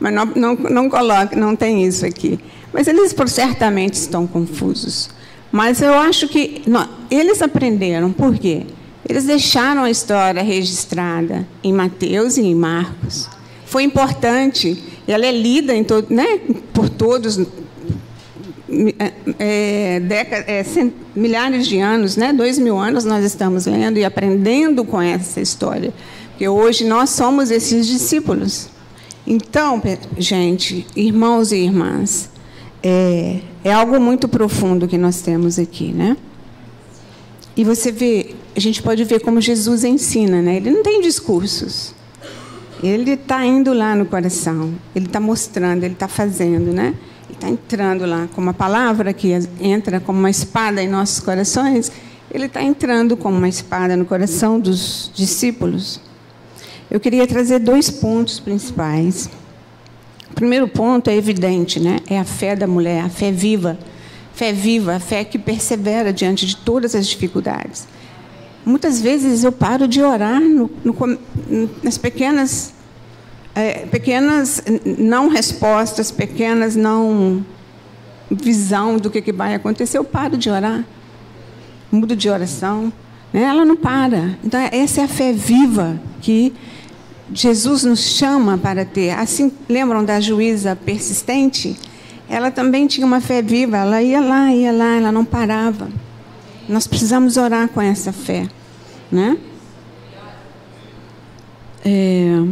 Mas não, não, não coloca, não tem isso aqui. Mas eles por certamente estão confusos. Mas eu acho que não, eles aprenderam. Por quê? Eles deixaram a história registrada em Mateus e em Marcos. Foi importante. Ela é lida né, por todos é, décadas, é, cent, milhares de anos, né, dois mil anos, nós estamos lendo e aprendendo com essa história. Porque hoje nós somos esses discípulos. Então, gente, irmãos e irmãs, é, é algo muito profundo que nós temos aqui, né? E você vê, a gente pode ver como Jesus ensina, né? Ele não tem discursos. Ele está indo lá no coração, ele está mostrando, ele está fazendo, né? está entrando lá como uma palavra que entra como uma espada em nossos corações, ele está entrando como uma espada no coração dos discípulos. Eu queria trazer dois pontos principais. O primeiro ponto é evidente, né? É a fé da mulher, a fé viva. Fé viva, a fé que persevera diante de todas as dificuldades. Muitas vezes eu paro de orar no, no, nas pequenas é, pequenas não respostas, pequenas não visão do que, que vai acontecer, eu paro de orar, mudo de oração. Né? Ela não para. Então, essa é a fé viva que Jesus nos chama para ter. Assim, lembram da juíza persistente? Ela também tinha uma fé viva, ela ia lá, ia lá, ela não parava. Nós precisamos orar com essa fé. Né? É...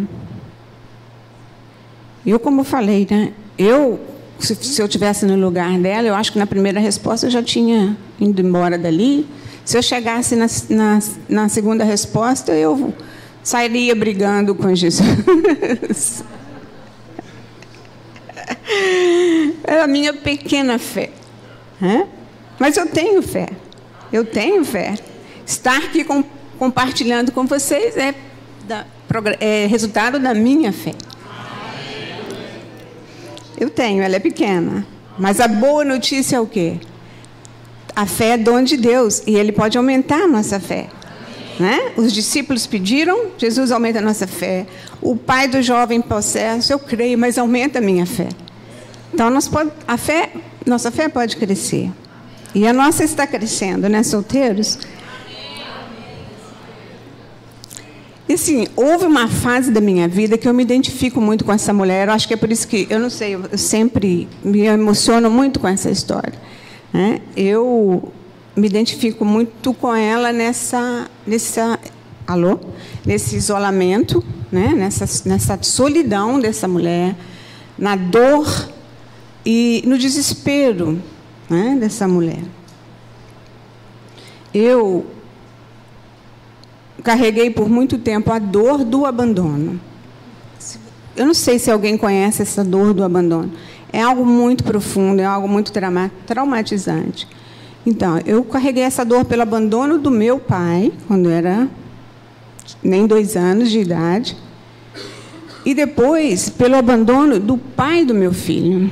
Eu, como falei, né? Eu, se, se eu tivesse no lugar dela, eu acho que na primeira resposta eu já tinha ido embora dali. Se eu chegasse na, na, na segunda resposta, eu sairia brigando com Jesus. É a minha pequena fé. Né? Mas eu tenho fé. Eu tenho fé. Estar aqui com, compartilhando com vocês é, da, é resultado da minha fé. Eu tenho, ela é pequena. Mas a boa notícia é o quê? A fé é dom de Deus e ele pode aumentar a nossa fé. Né? Os discípulos pediram, Jesus aumenta a nossa fé. O pai do jovem possesso, eu creio, mas aumenta a minha fé. Então, pode, a fé, nossa fé pode crescer. E a nossa está crescendo, né, solteiros? E assim, houve uma fase da minha vida que eu me identifico muito com essa mulher. Eu acho que é por isso que, eu não sei, eu sempre me emociono muito com essa história. Né? Eu me identifico muito com ela nessa, nessa, alô, nesse isolamento, né? nessa, nessa solidão dessa mulher, na dor e no desespero né? dessa mulher. Eu carreguei por muito tempo a dor do abandono. Eu não sei se alguém conhece essa dor do abandono. É algo muito profundo, é algo muito traumatizante. Então, eu carreguei essa dor pelo abandono do meu pai, quando era nem dois anos de idade, e depois pelo abandono do pai do meu filho.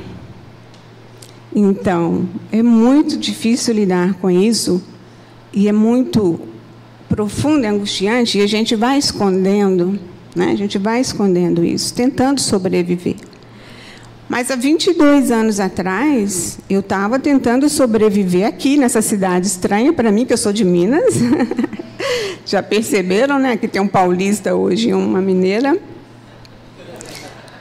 Então, é muito difícil lidar com isso e é muito profundo e angustiante e a gente vai escondendo, né? a gente vai escondendo isso, tentando sobreviver. Mas há 22 anos atrás, eu estava tentando sobreviver aqui, nessa cidade estranha para mim, que eu sou de Minas. Já perceberam, né? Que tem um paulista hoje e uma mineira.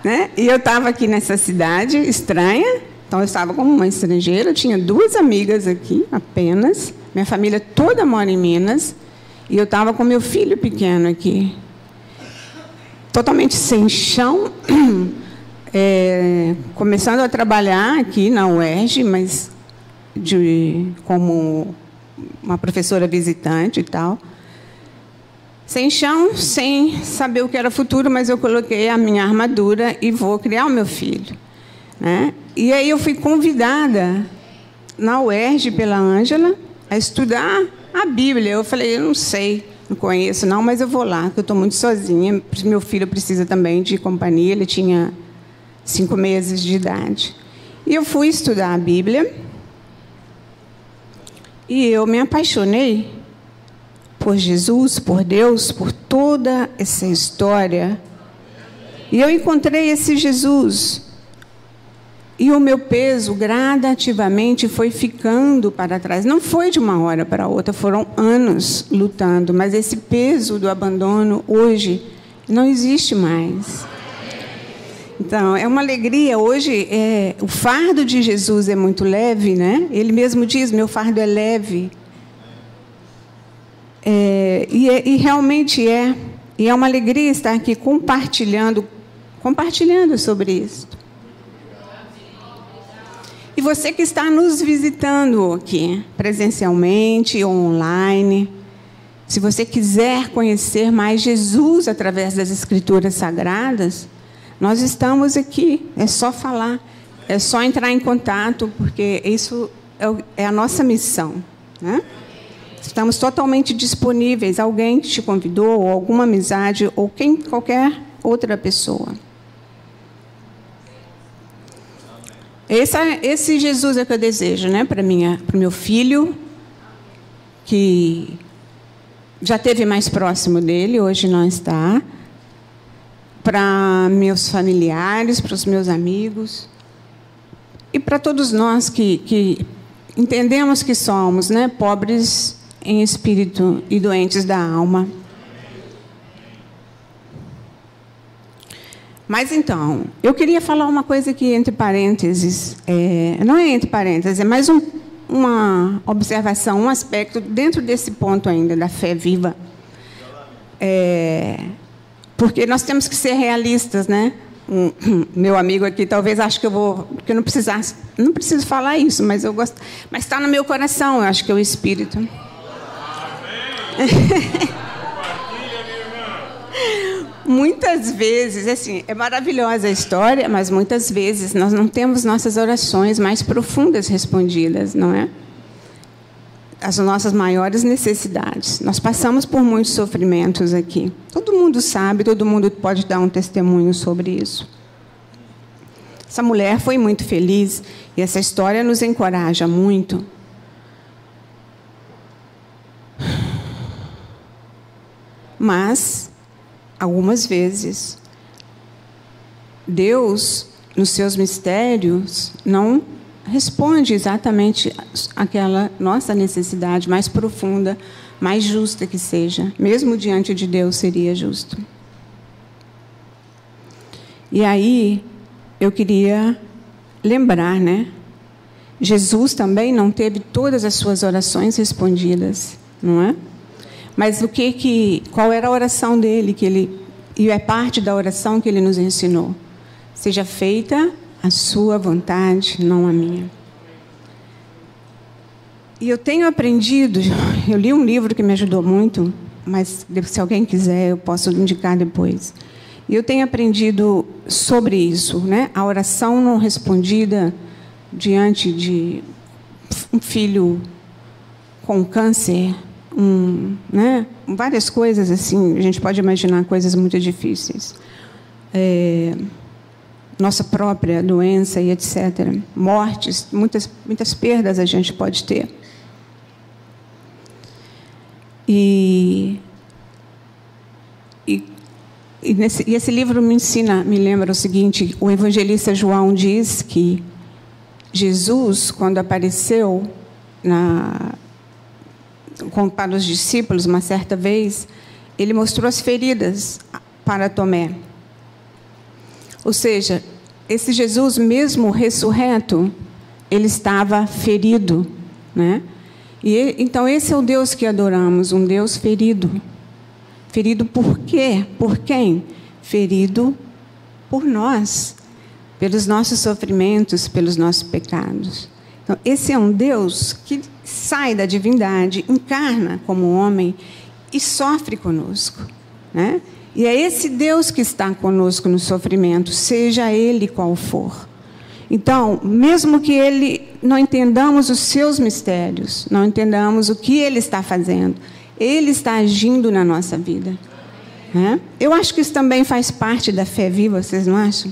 Né? E eu estava aqui nessa cidade estranha, então eu estava como uma estrangeira, eu tinha duas amigas aqui apenas, minha família toda mora em Minas. E eu estava com meu filho pequeno aqui, totalmente sem chão, é, começando a trabalhar aqui na UERJ, mas de, como uma professora visitante e tal. sem chão, sem saber o que era futuro, mas eu coloquei a minha armadura e vou criar o meu filho. Né? E aí eu fui convidada na UERJ pela Ângela a estudar a Bíblia. Eu falei, eu não sei, não conheço não, mas eu vou lá, que eu estou muito sozinha. Meu filho precisa também de companhia, ele tinha cinco meses de idade. E eu fui estudar a Bíblia e eu me apaixonei por Jesus, por Deus, por toda essa história. E eu encontrei esse Jesus. E o meu peso gradativamente foi ficando para trás. Não foi de uma hora para outra, foram anos lutando, mas esse peso do abandono hoje não existe mais. Então, é uma alegria. Hoje, é, o fardo de Jesus é muito leve, né? Ele mesmo diz: meu fardo é leve. É, e, é, e realmente é. E é uma alegria estar aqui compartilhando, compartilhando sobre isso. E você que está nos visitando aqui, presencialmente ou online, se você quiser conhecer mais Jesus através das Escrituras Sagradas, nós estamos aqui. É só falar, é só entrar em contato, porque isso é, é a nossa missão. Né? Estamos totalmente disponíveis. Alguém que te convidou, ou alguma amizade, ou quem, qualquer outra pessoa. Esse, esse Jesus é que eu desejo, né, para para meu filho, que já teve mais próximo dele, hoje não está, para meus familiares, para os meus amigos e para todos nós que, que entendemos que somos, né, pobres em espírito e doentes da alma. Mas então, eu queria falar uma coisa aqui entre parênteses, é, não é entre parênteses, é mais um, uma observação, um aspecto dentro desse ponto ainda da fé viva. É, porque nós temos que ser realistas, né? Um, meu amigo aqui talvez ache que eu vou, que eu não precisasse, não preciso falar isso, mas eu gosto, mas está no meu coração, eu acho que é o Espírito. muitas vezes, assim, é maravilhosa a história, mas muitas vezes nós não temos nossas orações mais profundas respondidas, não é? As nossas maiores necessidades. Nós passamos por muitos sofrimentos aqui. Todo mundo sabe, todo mundo pode dar um testemunho sobre isso. Essa mulher foi muito feliz e essa história nos encoraja muito Mas, algumas vezes, Deus, nos seus mistérios, não responde exatamente aquela nossa necessidade mais profunda, mais justa que seja. Mesmo diante de Deus seria justo. E aí, eu queria lembrar, né? Jesus também não teve todas as suas orações respondidas, não é? Mas o que que qual era a oração dele que ele e é parte da oração que ele nos ensinou? Seja feita a sua vontade, não a minha. E eu tenho aprendido, eu li um livro que me ajudou muito, mas se alguém quiser, eu posso indicar depois. E eu tenho aprendido sobre isso, né? A oração não respondida diante de um filho com câncer, um, né, várias coisas assim, a gente pode imaginar coisas muito difíceis. É, nossa própria doença e etc. Mortes, muitas, muitas perdas a gente pode ter. E, e, e, nesse, e esse livro me ensina, me lembra o seguinte: o evangelista João diz que Jesus, quando apareceu na, para os discípulos, uma certa vez, ele mostrou as feridas para Tomé. Ou seja, esse Jesus, mesmo ressurreto, ele estava ferido, né? E então esse é o Deus que adoramos, um Deus ferido. Ferido por quê? Por quem? Ferido por nós, pelos nossos sofrimentos, pelos nossos pecados. Então, esse é um Deus que sai da divindade, encarna como homem e sofre conosco. Né? E é esse Deus que está conosco no sofrimento, seja ele qual for. Então, mesmo que ele não entendamos os seus mistérios, não entendamos o que ele está fazendo, ele está agindo na nossa vida. Né? Eu acho que isso também faz parte da fé viva, vocês não acham?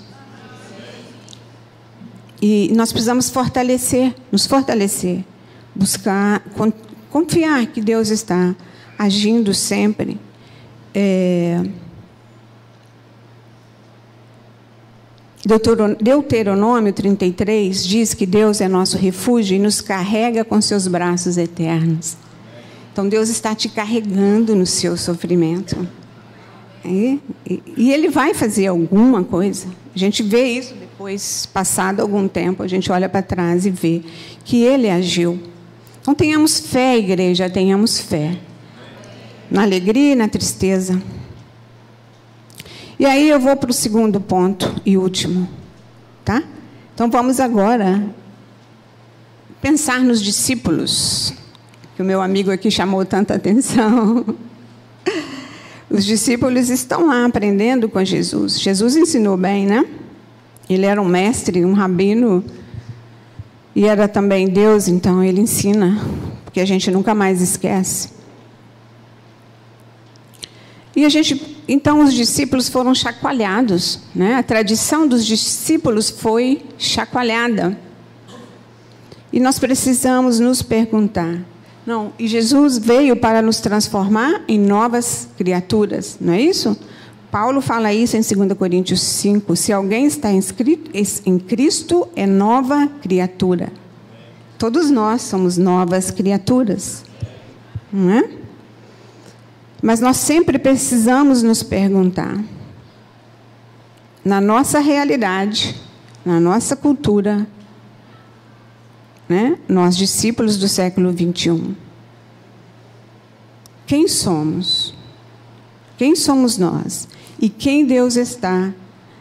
E nós precisamos fortalecer, nos fortalecer, buscar, confiar que Deus está agindo sempre. É, Deuteronômio 33 diz que Deus é nosso refúgio e nos carrega com seus braços eternos. Então Deus está te carregando no seu sofrimento. E, e, Ele vai fazer alguma coisa. A gente vê isso depois, passado algum tempo, a gente olha para trás e vê que Ele agiu. Então tenhamos fé, igreja, tenhamos fé. Na alegria e na tristeza. E aí eu vou para o segundo ponto e último, tá? Então vamos agora pensar nos discípulos, que o meu amigo aqui chamou tanta atenção. Os discípulos estão lá aprendendo com Jesus. Jesus ensinou bem, né? Ele era um mestre, um rabino, e era também Deus, então ele ensina, porque a gente nunca mais esquece. E a gente, então, os discípulos foram chacoalhados, né? A tradição dos discípulos foi chacoalhada. E nós precisamos nos perguntar: não, e Jesus veio para nos transformar em novas criaturas, não é isso? Paulo fala isso em 2 Coríntios 5. Se alguém está inscrito em Cristo, é nova criatura. Todos nós somos novas criaturas. Não é? Mas nós sempre precisamos nos perguntar, na nossa realidade, na nossa cultura, né? nós discípulos do século 21, quem somos? Quem somos nós? E quem Deus está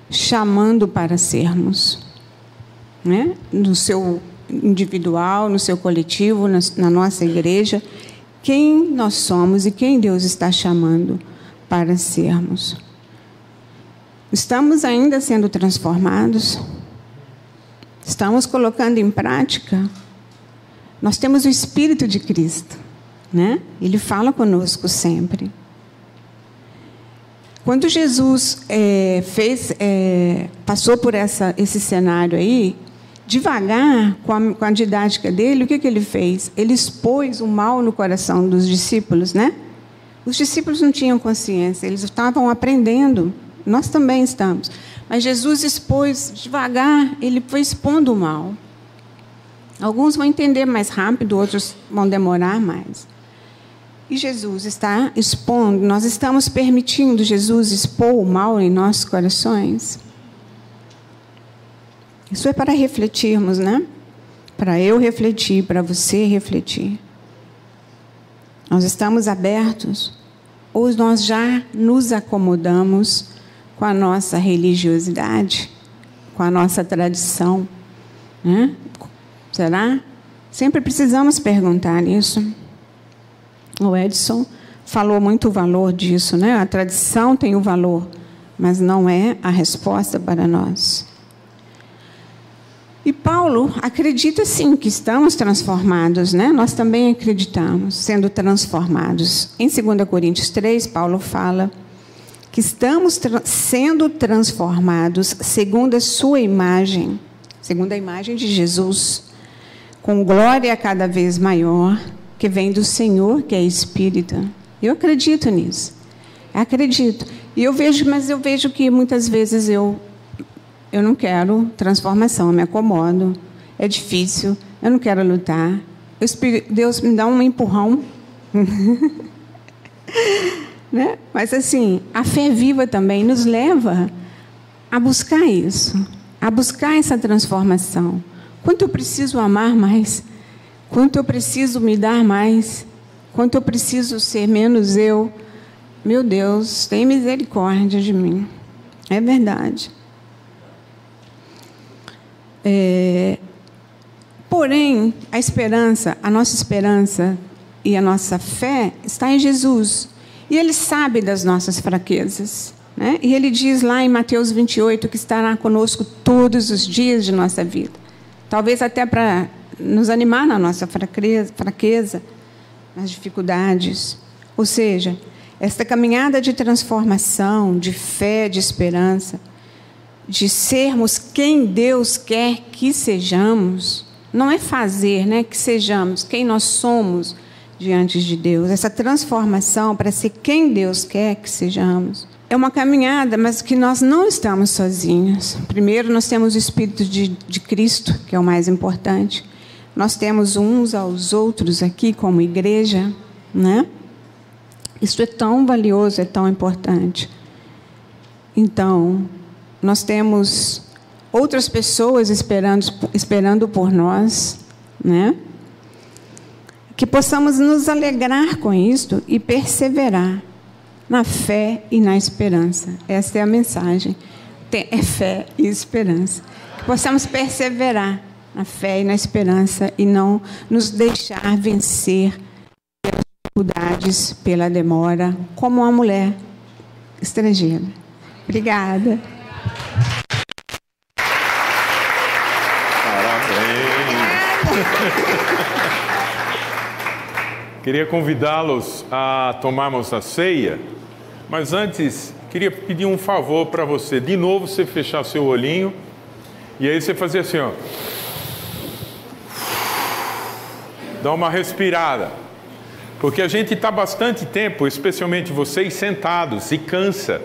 chamando para sermos? Né? No seu individual, no seu coletivo, na, na nossa igreja quem nós somos e quem Deus está chamando para sermos. Estamos ainda sendo transformados? Estamos colocando em prática? Nós temos o Espírito de Cristo, né? Ele fala conosco sempre. Quando Jesus é, fez, é, passou por essa, esse cenário aí, devagar, com a, com a didática dele, o que, que ele fez? Ele expôs o mal no coração dos discípulos, né? Os discípulos não tinham consciência, eles estavam aprendendo, nós também estamos. Mas Jesus expôs devagar, ele foi expondo o mal. Alguns vão entender mais rápido, outros vão demorar mais. E Jesus está expondo, nós estamos permitindo Jesus expor o mal em nossos corações. Isso é para refletirmos, né? Para eu refletir, para você refletir. Nós estamos abertos ou nós já nos acomodamos com a nossa religiosidade, com a nossa tradição? Né? Será? Sempre precisamos perguntar isso. O Edson falou muito o valor disso, né? A tradição tem o valor, mas não é a resposta para nós. E Paulo acredita sim que estamos transformados, né? Nós também acreditamos, sendo transformados. Em 2 Coríntios 3, Paulo fala que estamos tra sendo transformados segundo a sua imagem, segundo a imagem de Jesus, com glória cada vez maior, que vem do Senhor, que é Espírito. Eu acredito nisso. Acredito. E eu vejo, mas eu vejo que muitas vezes eu eu não quero transformação, eu me acomodo, é difícil, eu não quero lutar. Deus me dá um empurrão. né? Mas assim, a fé viva também nos leva a buscar isso, a buscar essa transformação. Quanto eu preciso amar mais? Quanto eu preciso me dar mais? Quanto eu preciso ser menos eu? Meu Deus, tem misericórdia de mim. É verdade. É, porém, a esperança, a nossa esperança e a nossa fé está em Jesus. E Ele sabe das nossas fraquezas. Né? E Ele diz lá em Mateus 28 que estará conosco todos os dias de nossa vida. Talvez até para nos animar na nossa fraqueza, fraqueza, nas dificuldades. Ou seja, esta caminhada de transformação, de fé, de esperança, de sermos quem Deus quer que sejamos, não é fazer, né, que sejamos quem nós somos diante de Deus. Essa transformação para ser quem Deus quer que sejamos. É uma caminhada, mas que nós não estamos sozinhos. Primeiro, nós temos o Espírito de, de Cristo, que é o mais importante. Nós temos uns aos outros aqui como igreja, né? Isso é tão valioso, é tão importante. Então, nós temos outras pessoas esperando, esperando por nós, né? Que possamos nos alegrar com isto e perseverar na fé e na esperança. Essa é a mensagem. É fé e esperança. Que possamos perseverar na fé e na esperança e não nos deixar vencer pelas dificuldades, pela demora, como uma mulher estrangeira. Obrigada. Queria convidá-los a tomarmos a ceia, mas antes queria pedir um favor para você. De novo, você fechar seu olhinho e aí você fazer assim, ó. Dá uma respirada. Porque a gente está bastante tempo, especialmente vocês, sentados e cansa.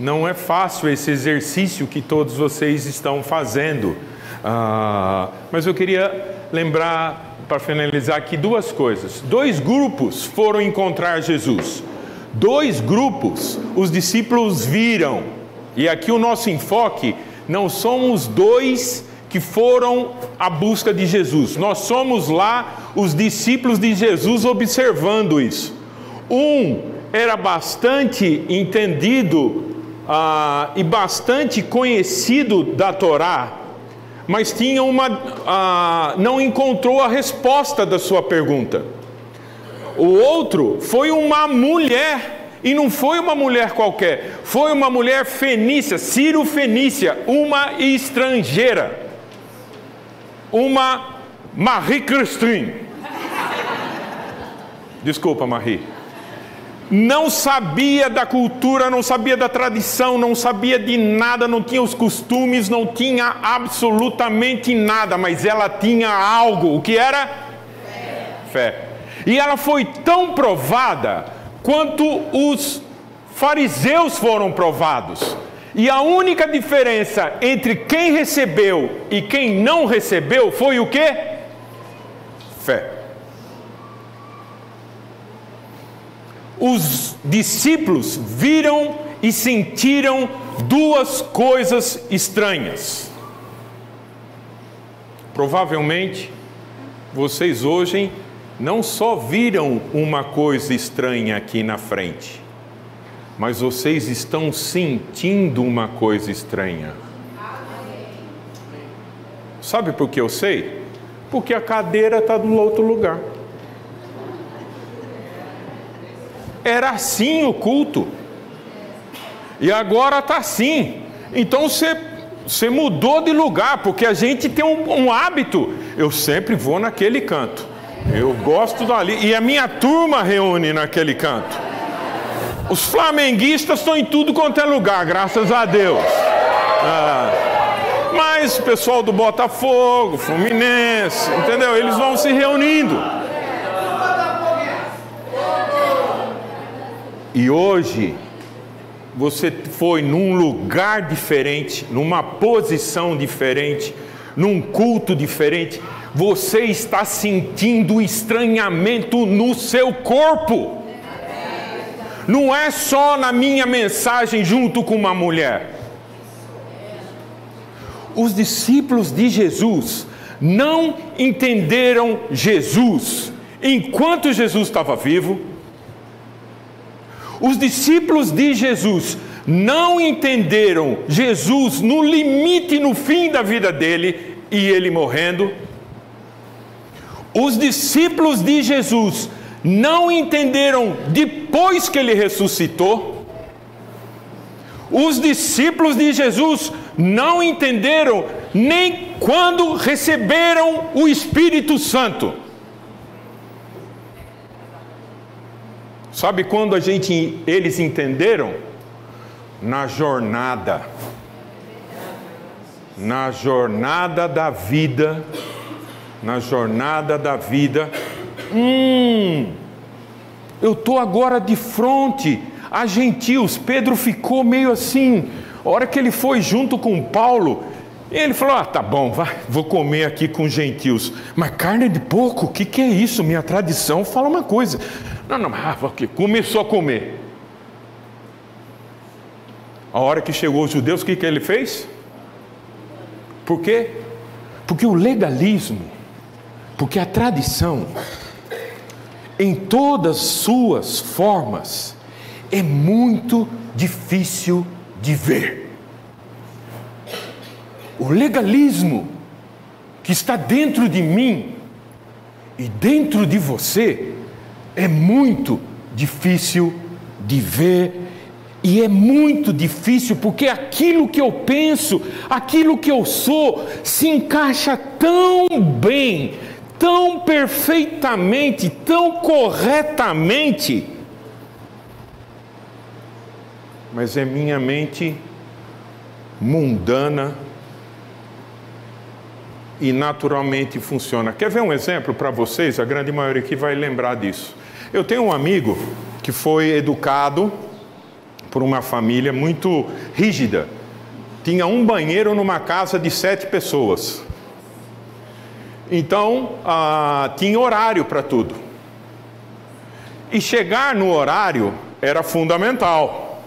Não é fácil esse exercício que todos vocês estão fazendo. Ah, mas eu queria lembrar, para finalizar aqui, duas coisas. Dois grupos foram encontrar Jesus. Dois grupos os discípulos viram. E aqui o nosso enfoque não somos dois que foram à busca de Jesus. Nós somos lá os discípulos de Jesus observando isso. Um era bastante entendido ah, e bastante conhecido da Torá, mas tinha uma, ah, não encontrou a resposta da sua pergunta. O outro foi uma mulher, e não foi uma mulher qualquer, foi uma mulher fenícia, Ciro Fenícia, uma estrangeira, uma Marie Christine. Desculpa, Marie não sabia da cultura, não sabia da tradição, não sabia de nada, não tinha os costumes, não tinha absolutamente nada, mas ela tinha algo. O que era? Fé. E ela foi tão provada quanto os fariseus foram provados. E a única diferença entre quem recebeu e quem não recebeu foi o que? Fé. Os discípulos viram e sentiram duas coisas estranhas. Provavelmente, vocês hoje não só viram uma coisa estranha aqui na frente, mas vocês estão sentindo uma coisa estranha. Sabe por que eu sei? Porque a cadeira está no outro lugar. Era assim o culto. E agora está assim. Então você, você mudou de lugar, porque a gente tem um, um hábito. Eu sempre vou naquele canto. Eu gosto dali. E a minha turma reúne naquele canto. Os flamenguistas estão em tudo quanto é lugar, graças a Deus. Ah, mas o pessoal do Botafogo, Fluminense, entendeu? Eles vão se reunindo. E hoje você foi num lugar diferente, numa posição diferente, num culto diferente, você está sentindo estranhamento no seu corpo. Não é só na minha mensagem junto com uma mulher. Os discípulos de Jesus não entenderam Jesus enquanto Jesus estava vivo os discípulos de Jesus não entenderam Jesus no limite, no fim da vida dele e ele morrendo. Os discípulos de Jesus não entenderam depois que ele ressuscitou. Os discípulos de Jesus não entenderam nem quando receberam o Espírito Santo. Sabe quando a gente eles entenderam? Na jornada. Na jornada da vida, na jornada da vida. Hum, eu estou agora de frente a gentios. Pedro ficou meio assim. A hora que ele foi junto com Paulo, ele falou: Ah, tá bom, vai, vou comer aqui com gentios. Mas carne de porco, o que, que é isso? Minha tradição fala uma coisa. Não, não, ah, okay. começou a comer. A hora que chegou os judeus, o que, que ele fez? Por quê? Porque o legalismo, porque a tradição, em todas suas formas, é muito difícil de ver. O legalismo que está dentro de mim e dentro de você é muito difícil de ver e é muito difícil porque aquilo que eu penso, aquilo que eu sou, se encaixa tão bem, tão perfeitamente, tão corretamente. Mas é minha mente mundana e naturalmente funciona. Quer ver um exemplo para vocês? A grande maioria aqui vai lembrar disso. Eu tenho um amigo que foi educado por uma família muito rígida. Tinha um banheiro numa casa de sete pessoas. Então, ah, tinha horário para tudo. E chegar no horário era fundamental.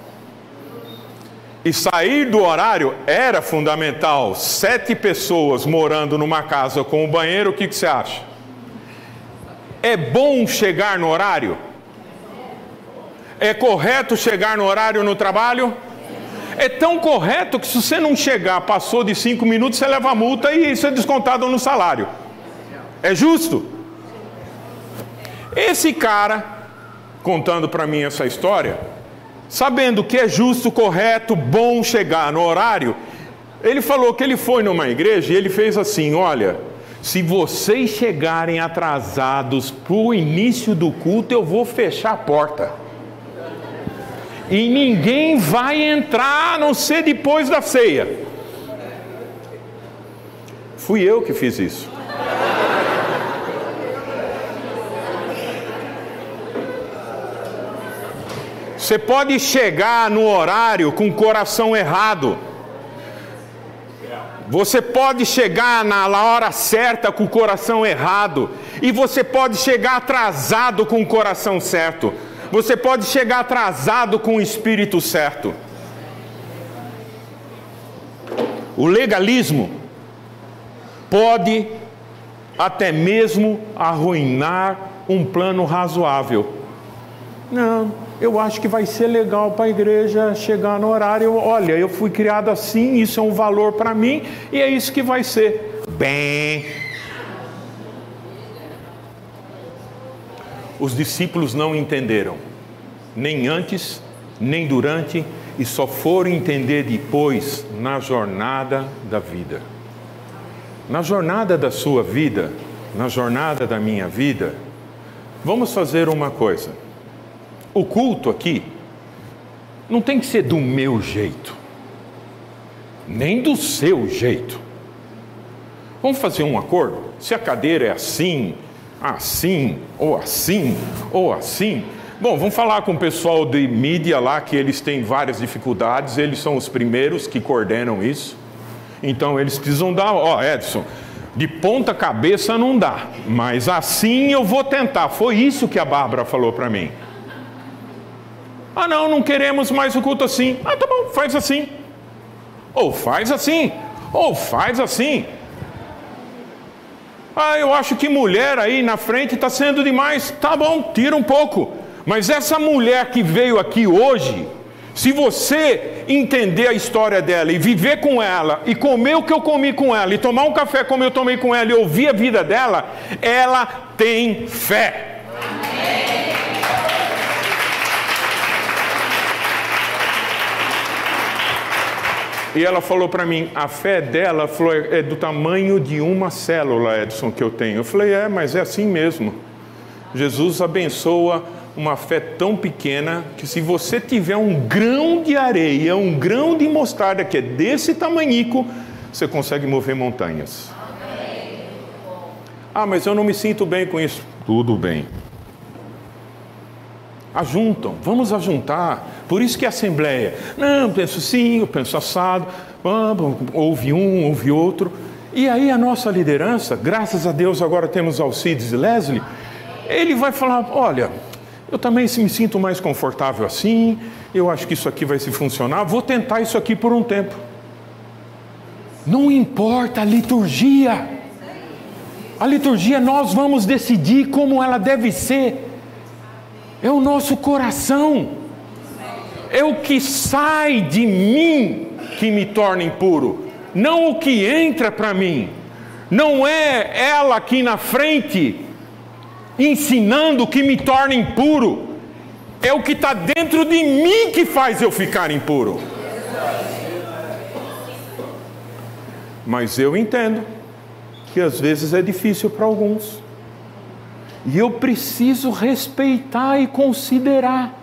E sair do horário era fundamental. Sete pessoas morando numa casa com um banheiro, o que, que você acha? É bom chegar no horário? É correto chegar no horário no trabalho? É tão correto que se você não chegar, passou de cinco minutos, você leva a multa e isso é descontado no salário. É justo? Esse cara, contando para mim essa história, sabendo que é justo, correto, bom chegar no horário, ele falou que ele foi numa igreja e ele fez assim: olha, se vocês chegarem atrasados para o início do culto, eu vou fechar a porta. E ninguém vai entrar a não ser depois da ceia. Fui eu que fiz isso. Você pode chegar no horário com o coração errado. Você pode chegar na hora certa com o coração errado, e você pode chegar atrasado com o coração certo. Você pode chegar atrasado com o espírito certo. O legalismo pode até mesmo arruinar um plano razoável. Não, eu acho que vai ser legal para a igreja chegar no horário. Olha, eu fui criado assim, isso é um valor para mim e é isso que vai ser. Bem. Os discípulos não entenderam, nem antes, nem durante, e só foram entender depois na jornada da vida. Na jornada da sua vida, na jornada da minha vida, vamos fazer uma coisa. O culto aqui não tem que ser do meu jeito, nem do seu jeito. Vamos fazer um acordo? Se a cadeira é assim, assim, ou assim, ou assim. Bom, vamos falar com o pessoal de mídia lá, que eles têm várias dificuldades, eles são os primeiros que coordenam isso. Então eles precisam dar, ó, Edson, de ponta cabeça não dá, mas assim eu vou tentar. Foi isso que a Bárbara falou para mim. Ah, não, não queremos mais o culto assim. Ah, tá bom, faz assim. Ou faz assim. Ou faz assim. Ah, eu acho que mulher aí na frente está sendo demais. Tá bom, tira um pouco. Mas essa mulher que veio aqui hoje, se você entender a história dela e viver com ela, e comer o que eu comi com ela, e tomar um café como eu tomei com ela, e ouvir a vida dela, ela tem fé. Amém. E ela falou para mim, a fé dela falou, é do tamanho de uma célula, Edson, que eu tenho. Eu falei, é, mas é assim mesmo. Jesus abençoa uma fé tão pequena que se você tiver um grão de areia, um grão de mostarda que é desse tamanhico, você consegue mover montanhas. Ah, mas eu não me sinto bem com isso. Tudo bem. Ajuntam, vamos ajuntar. Por isso que a Assembleia, não, penso sim, eu penso assado, ouve um, ouve outro. E aí a nossa liderança, graças a Deus agora temos Alcides e Leslie, ele vai falar, olha, eu também me sinto mais confortável assim, eu acho que isso aqui vai se funcionar, vou tentar isso aqui por um tempo. Não importa a liturgia. A liturgia nós vamos decidir como ela deve ser. É o nosso coração. É o que sai de mim que me torna impuro, não o que entra para mim. Não é ela aqui na frente ensinando que me torna impuro. É o que está dentro de mim que faz eu ficar impuro. Mas eu entendo que às vezes é difícil para alguns. E eu preciso respeitar e considerar.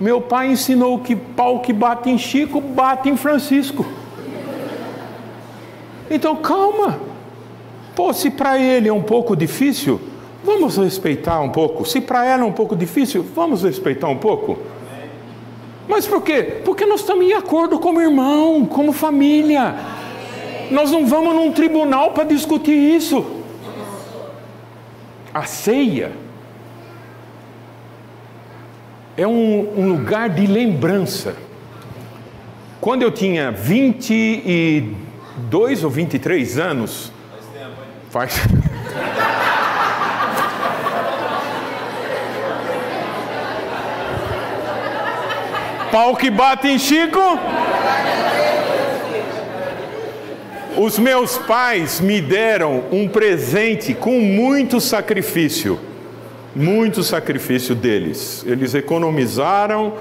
Meu pai ensinou que pau que bate em Chico, bate em Francisco. Então calma. Pô, se para ele é um pouco difícil, Vamos respeitar um pouco. Se para ela é um pouco difícil, vamos respeitar um pouco. Mas por quê? Porque nós estamos em acordo como irmão, como família. Nós não vamos num tribunal para discutir isso. A ceia é um, um, lugar de lembrança. Quando eu tinha 22 ou 23 anos, faz Pau que bate em Chico. Os meus pais me deram um presente com muito sacrifício. Muito sacrifício deles. Eles economizaram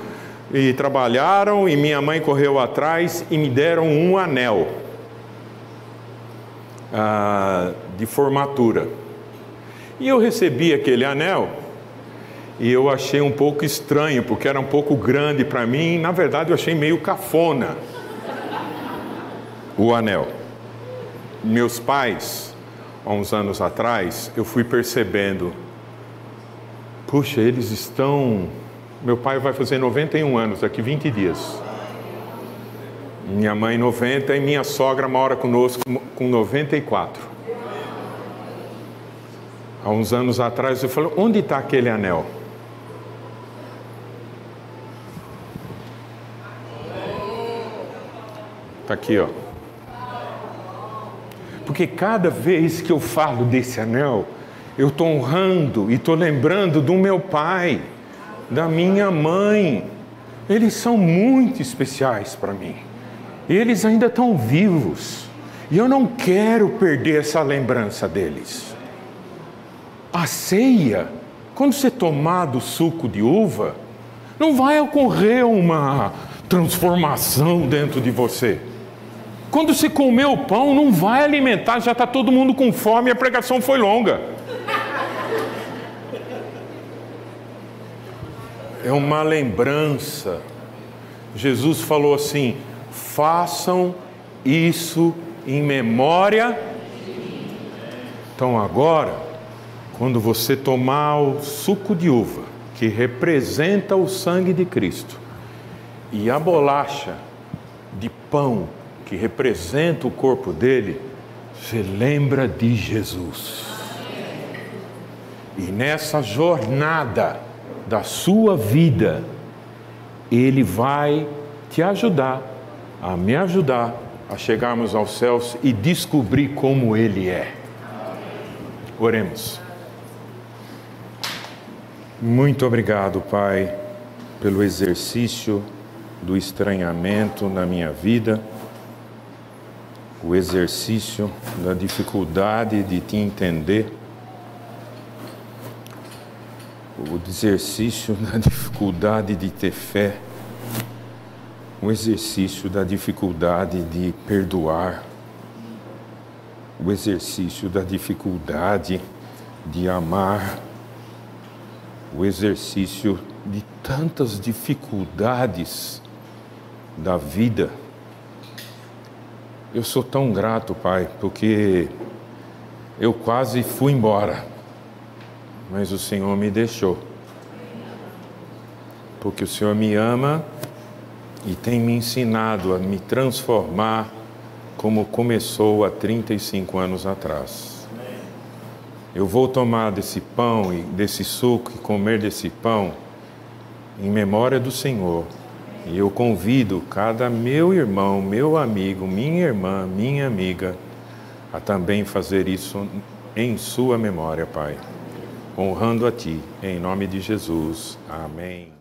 e trabalharam, e minha mãe correu atrás e me deram um anel ah, de formatura. E eu recebi aquele anel e eu achei um pouco estranho, porque era um pouco grande para mim, na verdade eu achei meio cafona o anel. Meus pais, há uns anos atrás, eu fui percebendo, puxa, eles estão. Meu pai vai fazer 91 anos, daqui 20 dias. Minha mãe 90 e minha sogra mora conosco com 94. Há uns anos atrás eu falei: onde está aquele anel? Está aqui, ó. Porque cada vez que eu falo desse anel, eu estou honrando e estou lembrando do meu pai, da minha mãe. Eles são muito especiais para mim. Eles ainda estão vivos. E eu não quero perder essa lembrança deles. A ceia, quando você tomar do suco de uva, não vai ocorrer uma transformação dentro de você. Quando se comer o pão, não vai alimentar, já está todo mundo com fome e a pregação foi longa. É uma lembrança. Jesus falou assim: façam isso em memória. Então agora, quando você tomar o suco de uva, que representa o sangue de Cristo, e a bolacha de pão, que representa o corpo dele, você lembra de Jesus. E nessa jornada da sua vida, ele vai te ajudar, a me ajudar a chegarmos aos céus e descobrir como ele é. Oremos. Muito obrigado, Pai, pelo exercício do estranhamento na minha vida o exercício da dificuldade de te entender, o exercício da dificuldade de ter fé, o exercício da dificuldade de perdoar, o exercício da dificuldade de amar, o exercício de tantas dificuldades da vida. Eu sou tão grato, Pai, porque eu quase fui embora, mas o Senhor me deixou. Porque o Senhor me ama e tem me ensinado a me transformar como começou há 35 anos atrás. Eu vou tomar desse pão e desse suco e comer desse pão em memória do Senhor. E eu convido cada meu irmão, meu amigo, minha irmã, minha amiga a também fazer isso em sua memória, Pai. Honrando a Ti, em nome de Jesus. Amém.